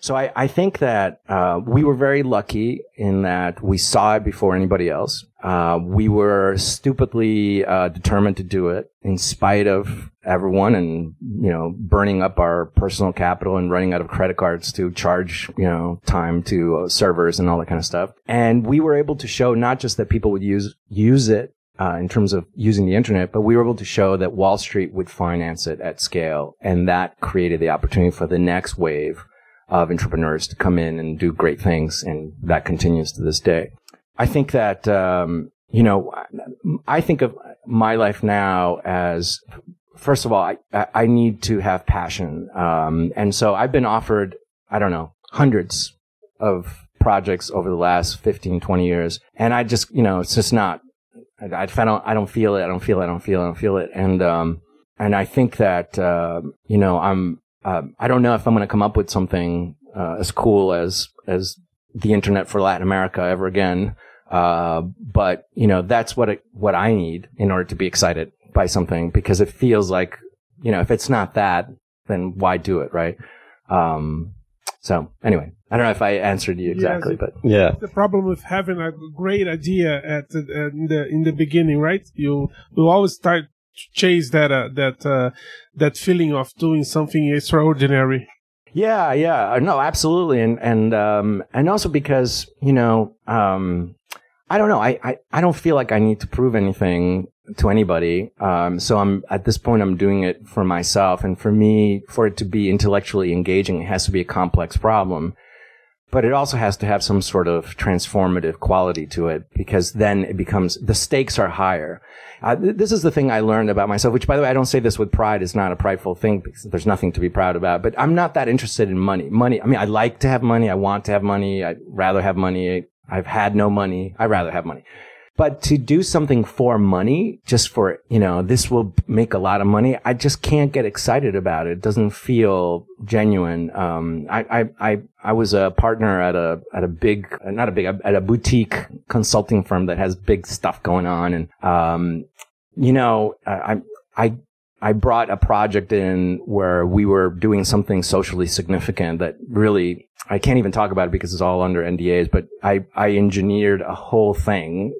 So I, I think that uh, we were very lucky in that we saw it before anybody else. Uh, we were stupidly uh, determined to do it in spite of everyone, and you know, burning up our personal capital and running out of credit cards to charge you know time to servers and all that kind of stuff. And we were able to show not just that people would use use it uh, in terms of using the internet, but we were able to show that Wall Street would finance it at scale, and that created the opportunity for the next wave of entrepreneurs to come in and do great things, and that continues to this day. I think that um, you know, I think of my life now as first of all, I, I need to have passion, um, and so I've been offered, I don't know, hundreds of projects over the last 15, 20 years, and I just, you know, it's just not I, I, don't, I don't feel it. I don't feel it. I don't feel it. I don't feel it. And, um, and I think that, uh, you know, I'm, uh, I don't know if I'm going to come up with something, uh, as cool as, as the internet for Latin America ever again. Uh, but you know, that's what it, what I need in order to be excited by something because it feels like, you know, if it's not that, then why do it? Right. Um, so anyway, I don't know if I answered you exactly, Yes. but Yeah. the problem with having a great idea at the, uh, in the in the beginning, right? You you always start to chase that uh, that uh, that feeling of doing something extraordinary. Yeah, yeah, Uh, no, absolutely, and and um, and also because you know, um, I don't know, I, I I don't feel like I need to prove anything to anybody. Um, so I'm at this point, I'm doing it for myself, and for me, for it to be intellectually engaging, it has to be a complex problem. But it also has to have some sort of transformative quality to it because then it becomes, the stakes are higher. Uh, th- this is the thing I learned about myself, which by the way, I don't say this with pride. It's not a prideful thing because there's nothing to be proud about, but I'm not that interested in money. Money. I mean, I like to have money. I want to have money. I'd rather have money. I've had no money. I'd rather have money. But to do something for money, just for, you know, this will make a lot of money, I just can't get excited about it. It doesn't feel genuine. Um, I, I, I, I was a partner at a, at a big, not a big, at a boutique consulting firm that has big stuff going on. And, um, you know, I, I, I brought a project in where we were doing something socially significant that really, I can't even talk about it because it's all under NDAs, but I, I engineered a whole thing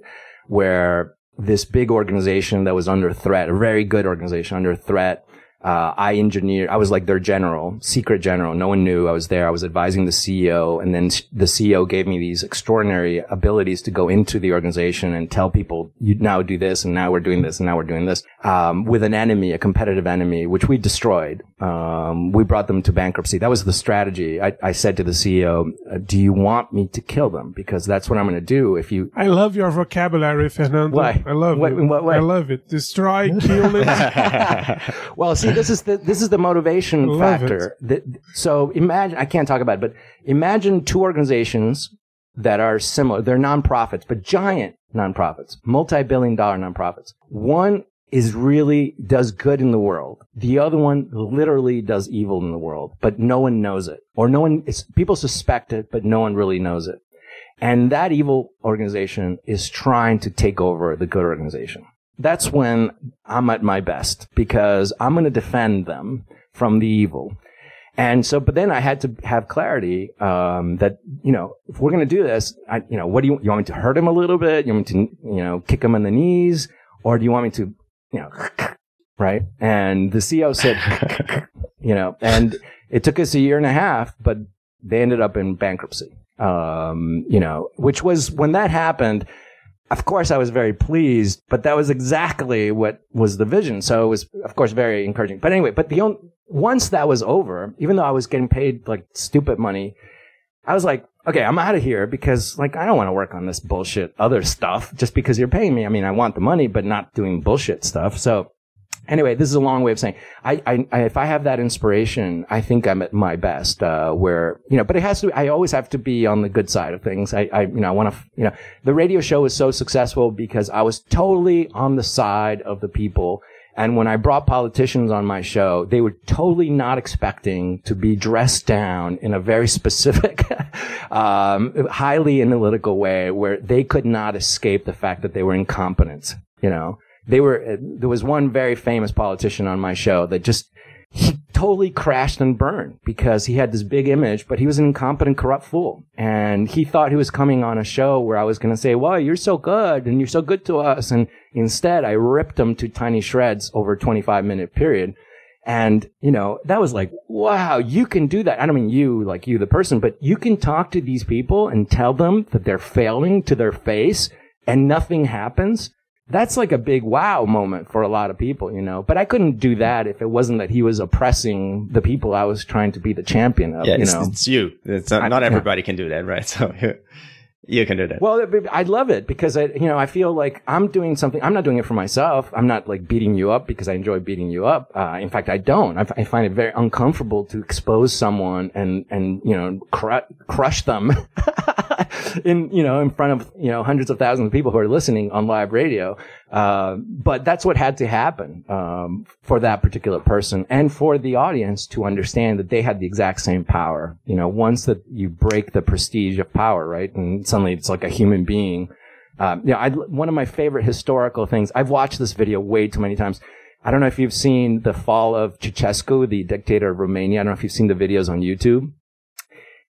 where this big organization that was under threat, a very good organization under threat, uh, I engineered, I was like their general, secret general. No one knew I was there. I was advising the CEO and then the CEO gave me these extraordinary abilities to go into the organization and tell people, you now do this and now we're doing this and now we're doing this, um, with an enemy, a competitive enemy, which we destroyed. Um, we brought them to bankruptcy. That was the strategy. I, I said to the CEO, uh, do you want me to kill them? Because that's what I'm going to do if you, I love your vocabulary, Fernando. Why? I love What- it. in what? I love it. Destroy, kill it. well, see, this is the this is the motivation Love factor. The- so imagine I can't talk about it, but imagine two organizations that are similar. They're nonprofits, but giant nonprofits, multi-billion dollar nonprofits. One is really does good in the world. The other one literally does evil in the world, but no one knows it, or no one. It's, people suspect it, but no one really knows it. And that evil organization is trying to take over the good organization that's when I'm at my best because I'm going to defend them from the evil. And so, but then I had to have clarity, um, that, you know, if we're going to do this, I, you know, what do you, you want me to hurt him a little bit? You want me to, you know, kick him in the knees? Or do you want me to, you know, right? And the CEO said, you know, and it took us a year and a half, but they ended up in bankruptcy. Um, you know, which was when that happened, of course, I was very pleased, but that was exactly what was the vision. So it was, of course, very encouraging. But anyway, but the only, once that was over, even though I was getting paid like stupid money, I was like, okay, I'm out of here because like I don't want to work on this bullshit other stuff just because you're paying me. I mean, I want the money, but not doing bullshit stuff. So anyway, this is a long way of saying I, I, I if I have that inspiration, I think I'm at my best. Uh, where you know, but it has to. I always have to be on the good side of things. I, I you know, I want to. You know, the radio show was so successful because I was totally on the side of the people. And when I brought politicians on my show, they were totally not expecting to be dressed down in a very specific, um, highly analytical way where they could not escape the fact that they were incompetent. You know, they were, uh, there was one very famous politician on my show that just, he totally crashed and burned because he had this big image, but he was an incompetent, corrupt fool. And he thought he was coming on a show where I was going to say, well, you're so good and you're so good to us. And instead I ripped him to tiny shreds over a 25 minute period. And, you know, that was like, wow, you can do that. I don't mean you, like you, the person, but you can talk to these people and tell them that they're failing to their face and nothing happens. That's like a big wow moment for a lot of people, you know. But I couldn't do that if it wasn't that he was oppressing the people I was trying to be the champion of, Yeah, you it's, know. it's you. It's not, I- not yeah. everybody can do that, right? So you, you can do that. Well, I love it because I, you know, I feel like I'm doing something. I'm not doing it for myself. I'm not like beating you up because I enjoy beating you up. Uh, in fact, I don't. I, find it very uncomfortable to expose someone and and you know cru- crush them. in, you know, in front of, you know, hundreds of thousands of people who are listening on live radio. Uh, but that's what had to happen, um, for that particular person and for the audience to understand that they had the exact same power. You know, once that you break the prestige of power, right? And suddenly it's like a human being. Um, you know, I, one of my favorite historical things, I've watched this video way too many times. I don't know if you've seen the fall of Ceausescu, the dictator of Romania. I don't know if you've seen the videos on YouTube.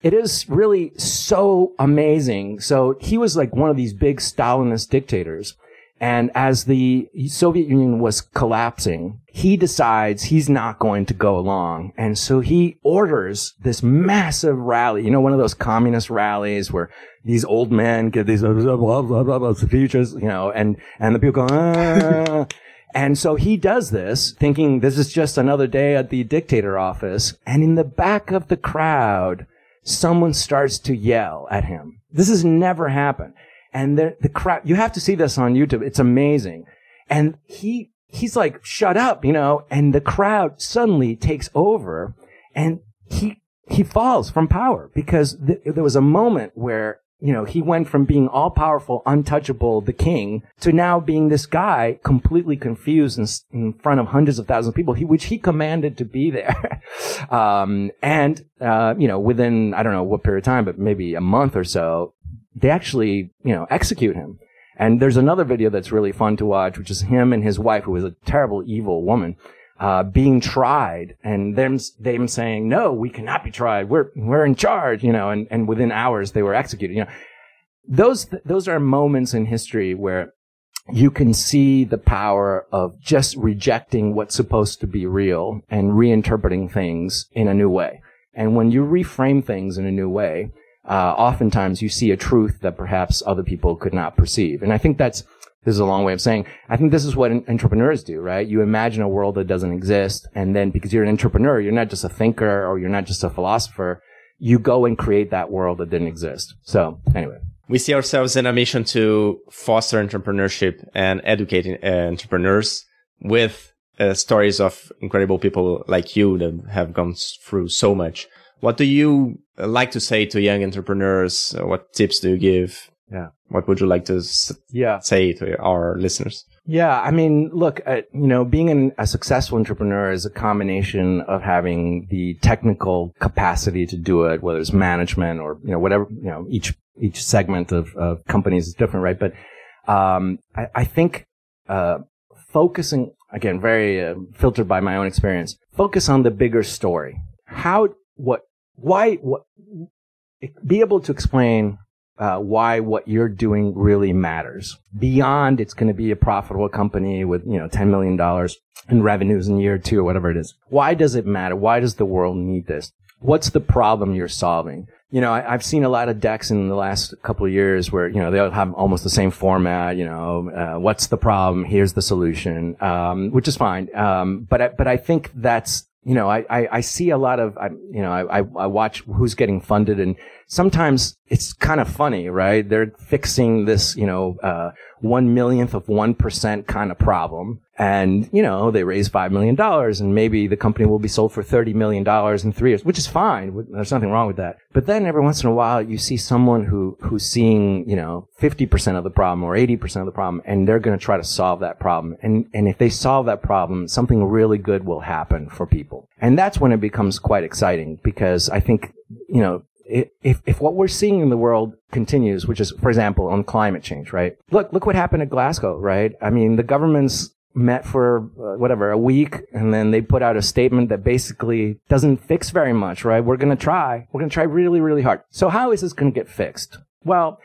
It is really so amazing. So he was like one of these big Stalinist dictators. And as the Soviet Union was collapsing, he decides he's not going to go along. And so he orders this massive rally, you know, one of those communist rallies where these old men give these blah, blah, blah, blah, speeches, you know, and, and the people go, ah. And so he does this thinking this is just another day at the dictator office. And in the back of the crowd, someone starts to yell at him. This has never happened. And the, the crowd, you have to see this on YouTube. It's amazing. And he, he's like, shut up, you know, and the crowd suddenly takes over and he, he falls from power because th- there was a moment where you know, he went from being all powerful, untouchable, the king, to now being this guy completely confused in, in front of hundreds of thousands of people, he, which he commanded to be there. um, and, uh, you know, within, I don't know what period of time, but maybe a month or so, they actually, you know, execute him. And there's another video that's really fun to watch, which is him and his wife, who is a terrible, evil woman uh, being tried and them, them saying, no, we cannot be tried. We're, we're in charge, you know, and, and within hours they were executed, you know. Those, those are moments in history where you can see the power of just rejecting what's supposed to be real and reinterpreting things in a new way. And when you reframe things in a new way, uh, oftentimes you see a truth that perhaps other people could not perceive. And I think that's this is a long way of saying, I think this is what entrepreneurs do, right? You imagine a world that doesn't exist. And then because you're an entrepreneur, you're not just a thinker or you're not just a philosopher. You go and create that world that didn't exist. So anyway. We see ourselves in a mission to foster entrepreneurship and educate uh, entrepreneurs with uh, stories of incredible people like you that have gone through so much. What do you uh, like to say to young entrepreneurs? Uh, what tips do you give? Yeah. What would you like to s- Yeah. say to our listeners? Yeah, I mean, look, uh, you know, being an, a successful entrepreneur is a combination of having the technical capacity to do it, whether it's management or you know whatever. You know, each each segment of, of companies is different, right? But um, I, I think uh, focusing again, very uh, filtered by my own experience, focus on the bigger story. How, what, why, what, be able to explain uh, why what you're doing really matters. Beyond it's going to be a profitable company with, you know, $10 million in revenues in year two or whatever it is. Why does it matter? Why does the world need this? What's the problem you're solving? You know, I, have seen a lot of decks in the last couple of years where, you know, they all have almost the same format, you know, uh, what's the problem? Here's the solution, um, which is fine. Um, but I, but I think that's, you know, I, I, I see a lot of, I, you know, I, I watch who's getting funded and sometimes it's kind of funny, right? They're fixing this, you know, uh, one millionth of one percent kind of problem. And, you know, they raise $5 million and maybe the company will be sold for $30 million in three years, which is fine. There's nothing wrong with that. But then every once in a while, you see someone who, who's seeing, you know, 50% of the problem or 80% of the problem and they're going to try to solve that problem. And, and if they solve that problem, something really good will happen for people. And that's when it becomes quite exciting because I think, you know, if, if what we're seeing in the world continues, which is, for example, on climate change, right? Look, look what happened at Glasgow, right? I mean, the governments met for uh, whatever a week and then they put out a statement that basically doesn't fix very much right we're going to try we're going to try really really hard so how is this going to get fixed well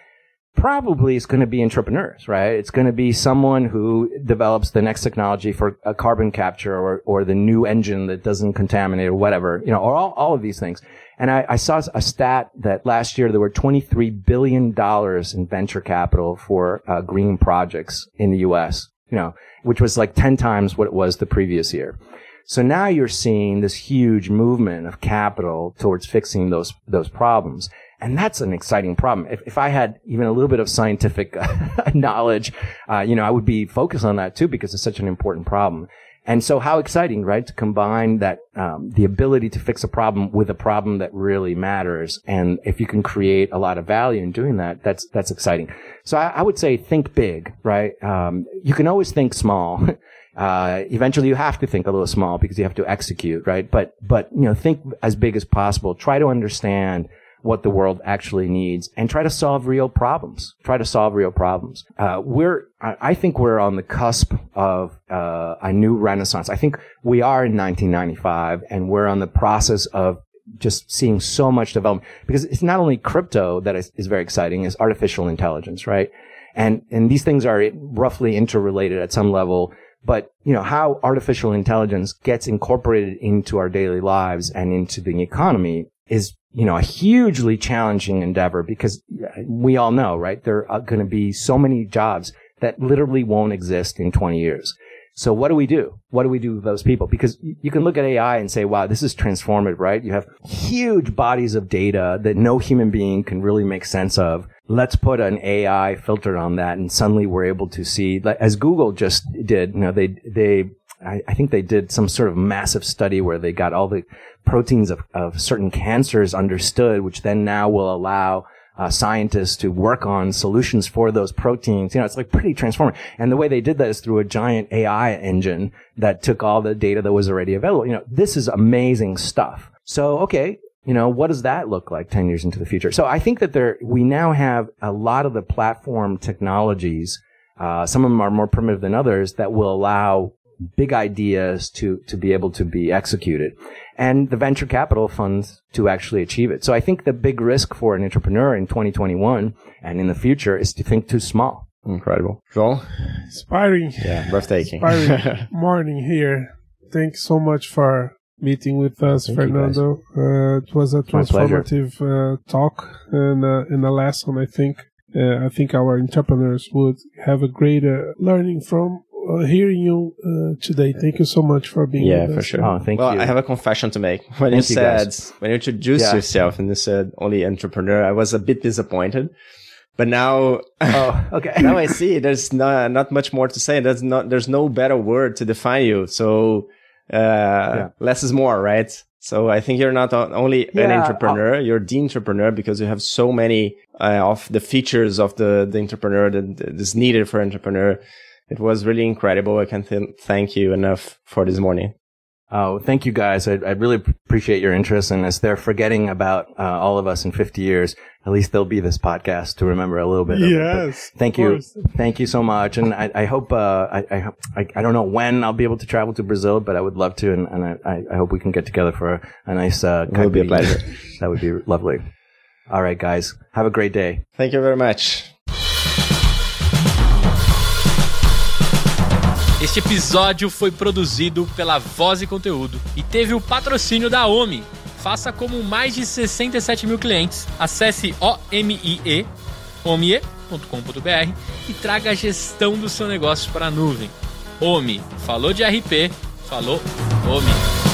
probably it's going to be entrepreneurs, right? It's going to be someone who develops the next technology for a carbon capture or, or the new engine that doesn't contaminate or whatever, you know, or all, all of these things. And I, I saw a stat that last year there were $23 billion in venture capital for uh, green projects in the U.S., you know, which was like 10 times what it was the previous year. So now you're seeing this huge movement of capital towards fixing those, those problems. And that's an exciting problem. If, if I had even a little bit of scientific knowledge, uh, you know, I would be focused on that too because it's such an important problem. And so how exciting, right? To combine that, um, the ability to fix a problem with a problem that really matters. And if you can create a lot of value in doing that, that's, that's exciting. So I, I would say think big, right? Um, you can always think small. Uh, eventually you have to think a little small because you have to execute, right? But, but, you know, think as big as possible. Try to understand what the world actually needs and try to solve real problems. Try to solve real problems. Uh, we're, I think we're on the cusp of uh, a new renaissance. I think we are in 1995 and we're on the process of just seeing so much development because it's not only crypto that is, is very exciting, it's artificial intelligence, right? And, and these things are roughly interrelated at some level. But, you know, how artificial intelligence gets incorporated into our daily lives and into the economy is you know, a hugely challenging endeavor because we all know, right? There are going to be so many jobs that literally won't exist in 20 years. So what do we do? What do we do with those people? Because you can look at AI and say, wow, this is transformative, right? You have huge bodies of data that no human being can really make sense of. Let's put an AI filter on that. And suddenly we're able to see, as Google just did, you know, they, they, I, I think they did some sort of massive study where they got all the proteins of, of certain cancers understood, which then now will allow uh, scientists to work on solutions for those proteins. You know, it's like pretty transformative. And the way they did that is through a giant AI engine that took all the data that was already available. You know, this is amazing stuff. So, okay, you know, what does that look like 10 years into the future? So I think that there, we now have a lot of the platform technologies, uh, some of them are more primitive than others that will allow big ideas to, to be able to be executed and the venture capital funds to actually achieve it. So I think the big risk for an entrepreneur in 2021 and in the future is to think too small. Incredible. Joel? Inspiring. Yeah, breathtaking. Inspiring morning here. Thanks so much for meeting with us, Thank Fernando. Uh, it was a transformative uh, talk and, uh, and a lesson, I think. Uh, I think our entrepreneurs would have a greater learning from uh, hearing you uh, today. Thank you so much for being yeah, for sure. Oh, thank well, you. I have a confession to make. When thank you said, you when you introduced yeah. yourself and you said only entrepreneur, I was a bit disappointed. But now, oh, okay. now I see there's not, not much more to say. There's not, there's no better word to define you. So, uh, yeah. less is more, right? So I think you're not only yeah, an entrepreneur, I'll... you're the entrepreneur because you have so many uh, of the features of the, the entrepreneur that is needed for entrepreneur it was really incredible. I can't th- thank you enough for this morning. Oh, thank you guys. I, I really appreciate your interest. And as they're forgetting about uh, all of us in 50 years, at least there'll be this podcast to remember a little bit. Yes. Thank you. Course. Thank you so much. And I, I hope, uh, I, I, I, don't know when I'll be able to travel to Brazil, but I would love to. And, and I, I hope we can get together for a, a nice, uh, it would be a pleasure. that would be lovely. All right, guys. Have a great day. Thank you very much. Este episódio foi produzido pela Voz e Conteúdo e teve o patrocínio da OMI. Faça como mais de 67 mil clientes. Acesse omie, omie.com.br e traga a gestão do seu negócio para a nuvem. OMI, falou de RP, falou OMI.